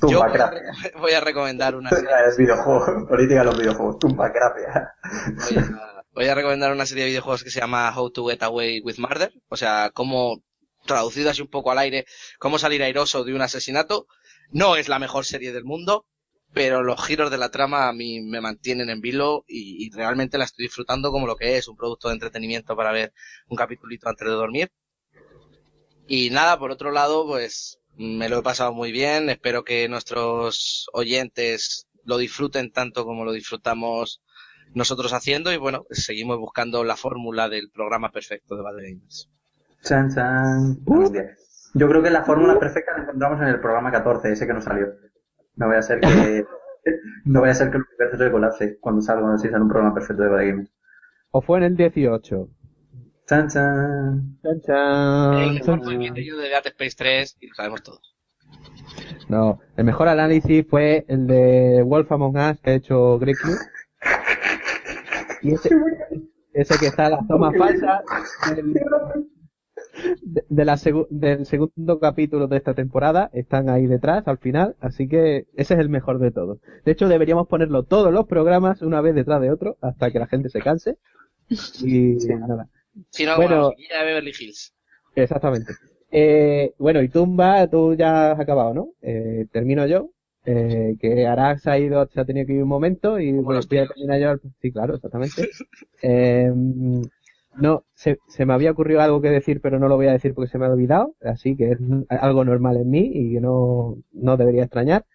Tumba, Yo voy a, voy a recomendar una serie, Es videojuego, política de los videojuegos. Tumba, voy a, voy a recomendar una serie de videojuegos que se llama How to Get Away with Murder. O sea, cómo, traducido así un poco al aire, cómo salir airoso de un asesinato. No es la mejor serie del mundo, pero los giros de la trama a mí me mantienen en vilo y, y realmente la estoy disfrutando como lo que es, un producto de entretenimiento para ver un capitulito antes de dormir. Y nada, por otro lado, pues me lo he pasado muy bien, espero que nuestros oyentes lo disfruten tanto como lo disfrutamos nosotros haciendo y bueno, seguimos buscando la fórmula del programa perfecto de Bad Gamers. Chan, chan. Días. Yo creo que la fórmula perfecta la encontramos en el programa 14, ese que no salió. No voy a ser que, no voy a ser que el universo se colapse cuando salga, si sale un programa perfecto de Bad Gamers. O fue en el 18. Chan, chan. Chan, chan, El mejor movimiento de Dead Space 3 y lo sabemos todos. No, el mejor análisis fue el de Wolf Among Us que ha hecho Greg. Y ese, ese que está las tomas falsas del, de, la segu- del segundo capítulo de esta temporada están ahí detrás al final, así que ese es el mejor de todos. De hecho, deberíamos ponerlo todos los programas una vez detrás de otro hasta que la gente se canse. Y nada. Si no, Bueno. bueno, de Beverly Hills. Exactamente. Eh, bueno, y Tumba, tú ya has acabado, ¿no? Eh, termino yo. Eh, que Arax ha ido, se ha tenido que ir un momento y bueno, voy a terminar yo. Sí, claro, exactamente. Eh, no, se, se me había ocurrido algo que decir, pero no lo voy a decir porque se me ha olvidado, así que es algo normal en mí y que no, no debería extrañar.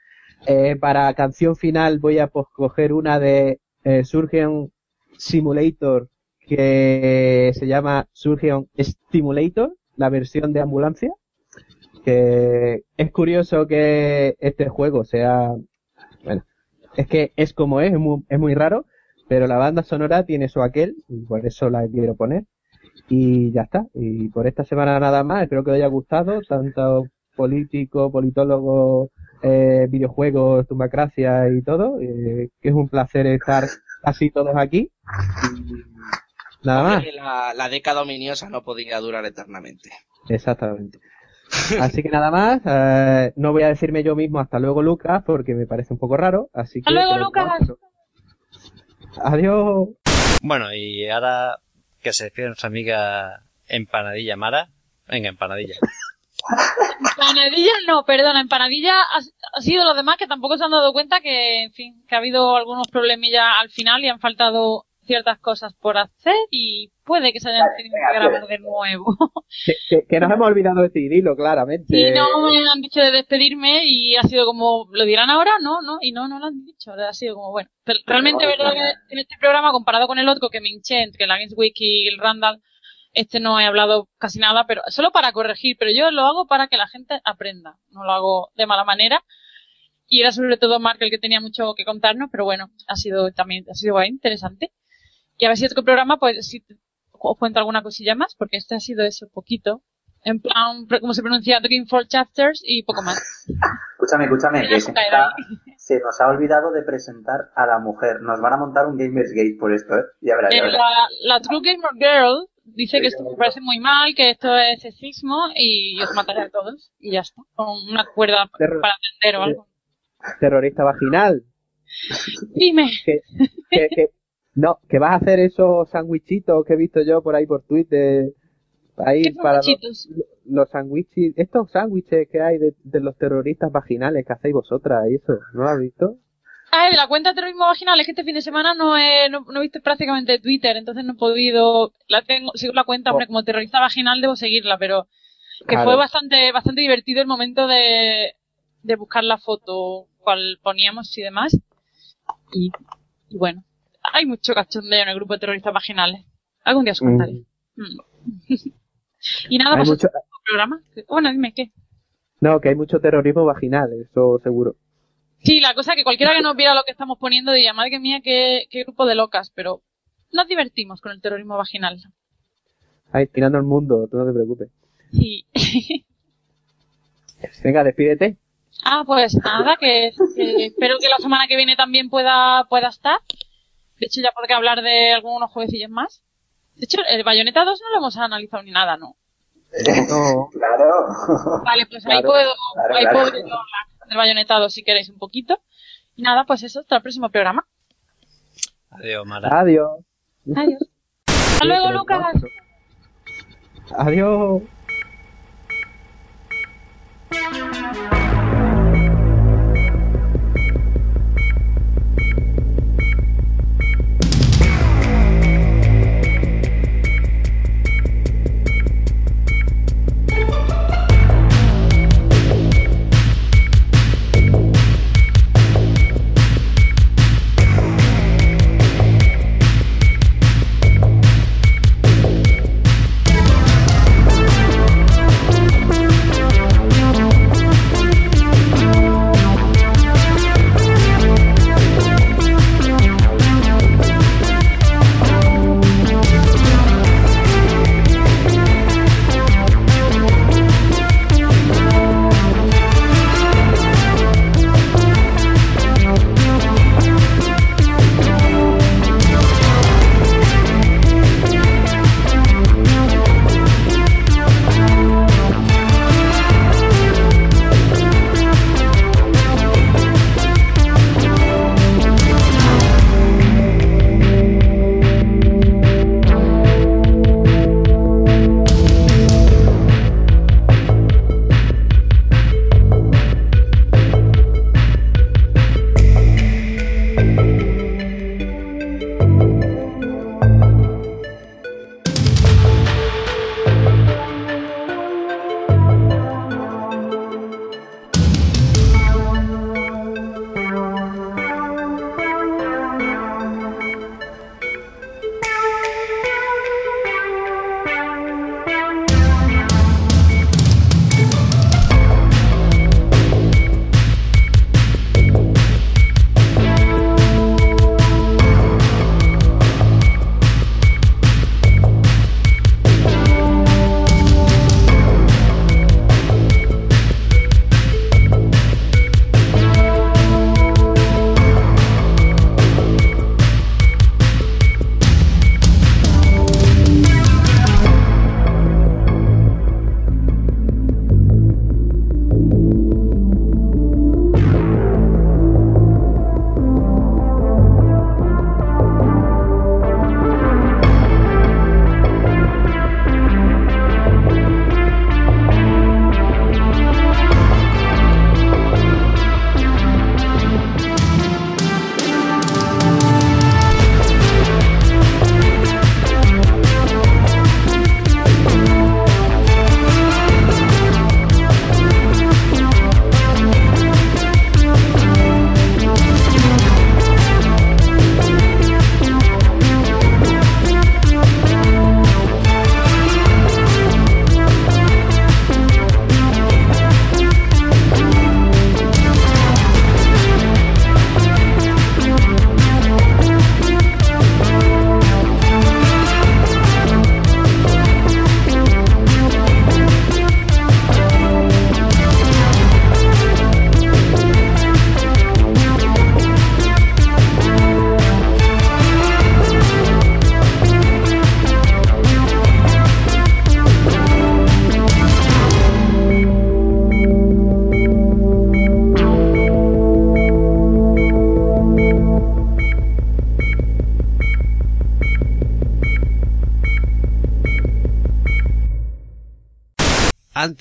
Eh, para canción final voy a pues, coger una de eh, Surgeon Simulator que se llama Surgeon Stimulator, la versión de ambulancia. que es curioso que este juego sea, bueno, es que es como es, es muy, es muy raro, pero la banda sonora tiene su aquel, y por eso la quiero poner. Y ya está. Y por esta semana nada más, espero que os haya gustado, tanto político, politólogo, eh, videojuegos, tumbacracia y todo, eh, que es un placer estar así todos aquí. Y nada más. La, la década ominiosa no podía durar eternamente. Exactamente. Así que nada más, eh, no voy a decirme yo mismo hasta luego Lucas porque me parece un poco raro, así que... Hasta luego, te lo Lucas. Adiós. Bueno, y ahora que se despide nuestra amiga Empanadilla Mara. Venga, Empanadilla. Empanadilla, no, perdona, empanadilla ha, ha sido los demás que tampoco se han dado cuenta que, en fin, que ha habido algunos problemillas al final y han faltado ciertas cosas por hacer y puede que se hayan tenido que grabar de nuevo. Que, que- que nos hemos olvidado de decidirlo, claramente. Y no me han dicho de despedirme y ha sido como, ¿lo dirán ahora? No, no, y no, no lo han dicho. Ha sido como, bueno. Pero realmente, no, verdad no. que en este programa, comparado con el otro que me hinché entre la Games Week y el Randall, este no he hablado casi nada, pero solo para corregir, pero yo lo hago para que la gente aprenda. No lo hago de mala manera. Y era sobre todo Mark el que tenía mucho que contarnos, pero bueno, ha sido también, ha sido guay, interesante. Y a ver si otro programa, pues, si os cuento alguna cosilla más, porque este ha sido eso, poquito. En plan, como se pronuncia, Dream Four Chapters y poco más. Escúchame, escúchame, que se, está- nos ha olvidado de presentar a la mujer. Nos van a montar un Gamers Gate por esto, ¿eh? Ya verás, ya Eh, verás. la, la True Gamer Girl dice Sí, que esto me parece muy mal, que esto es sexismo y os mataré a todos. Y ya está. Con una cuerda Terror. para atender o algo. Terrorista vaginal. Dime. Que, que, que- no, que vas a hacer esos sandwichitos que he visto yo por ahí por Twitter. Ahí ¿Qué para los, los sándwiches, estos sándwiches que hay de, de los terroristas vaginales que hacéis vosotras y eso, ¿no lo has visto? Ah, de la cuenta de terrorismo vaginal, es que este fin de semana no he, no, no he visto prácticamente Twitter, entonces no he podido, la tengo, sigo la cuenta, hombre, como terrorista vaginal debo seguirla, pero que Claro. fue bastante, bastante divertido el momento de, de buscar la foto, cual poníamos y demás. Y, y bueno, hay mucho cachondeo en el grupo de terroristas vaginales. Algún día os contaré. Mm. y nada, Hay pues mucho, programa. Bueno, dime qué. no, que hay mucho terrorismo vaginal, eso seguro. Sí, la cosa es que cualquiera que nos viera lo que estamos poniendo diría, madre mía, qué, qué grupo de locas, pero nos divertimos con el terrorismo vaginal. Ahí, tirando el mundo, tú no te preocupes. Sí. Venga, despídete. ah, pues nada, que, que espero que la semana que viene también pueda, pueda estar. De hecho, ya podré hablar de algunos jueguecillos más. De hecho, el Bayonetta 2 no lo hemos analizado ni nada, ¿no? No, Claro. Vale, pues ahí puedo, claro, ahí claro. puedo hablar del Bayonetta 2 si queréis un poquito. Y nada, pues eso, hasta el próximo programa. Adiós, Mara. adiós. Adiós. Hasta luego, Lucas. Adiós.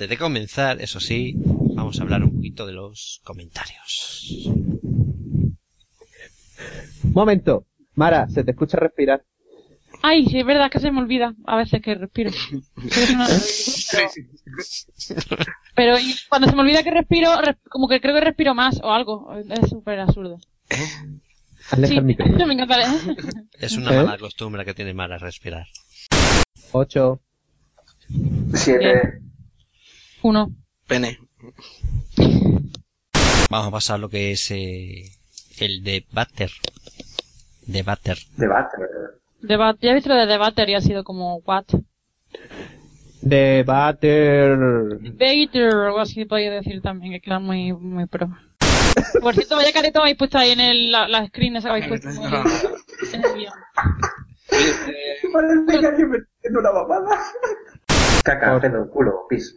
Antes de comenzar, eso sí, vamos a hablar un poquito de los comentarios. Momento. Mara, se te escucha respirar. Ay, sí, es verdad que se me olvida a veces que respiro. Pero, cuando se me olvida que respiro, res- como que creo que respiro más o algo. Es súper absurdo. Aleja Sí, me encanta. Es una ¿Eh? mala costumbre que tiene Mara respirar. 8. Siete. Uno. Pene. Vamos a pasar a lo que es eh, el debater. Debater. Debate. Debate, ya he visto lo de Debater y ha sido como, what? Debater. Debater o algo así podía decir también, que queda muy, muy pro. Por cierto, vaya careta habéis puesto ahí en el, la, la screen esa que habéis puesto en el, en el guion. Parece que alguien me está una mamada. Caca, pedo, culo, pis.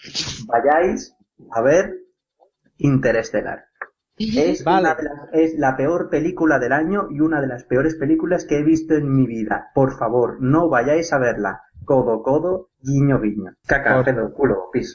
Vayáis a ver Interestelar. Es, Vale. una de las- es la peor película del año y una de las peores películas que he visto en mi vida. Por favor, no vayáis a verla. Codo, codo, guiño, guiño. Caca, Por- pedo, culo, pis.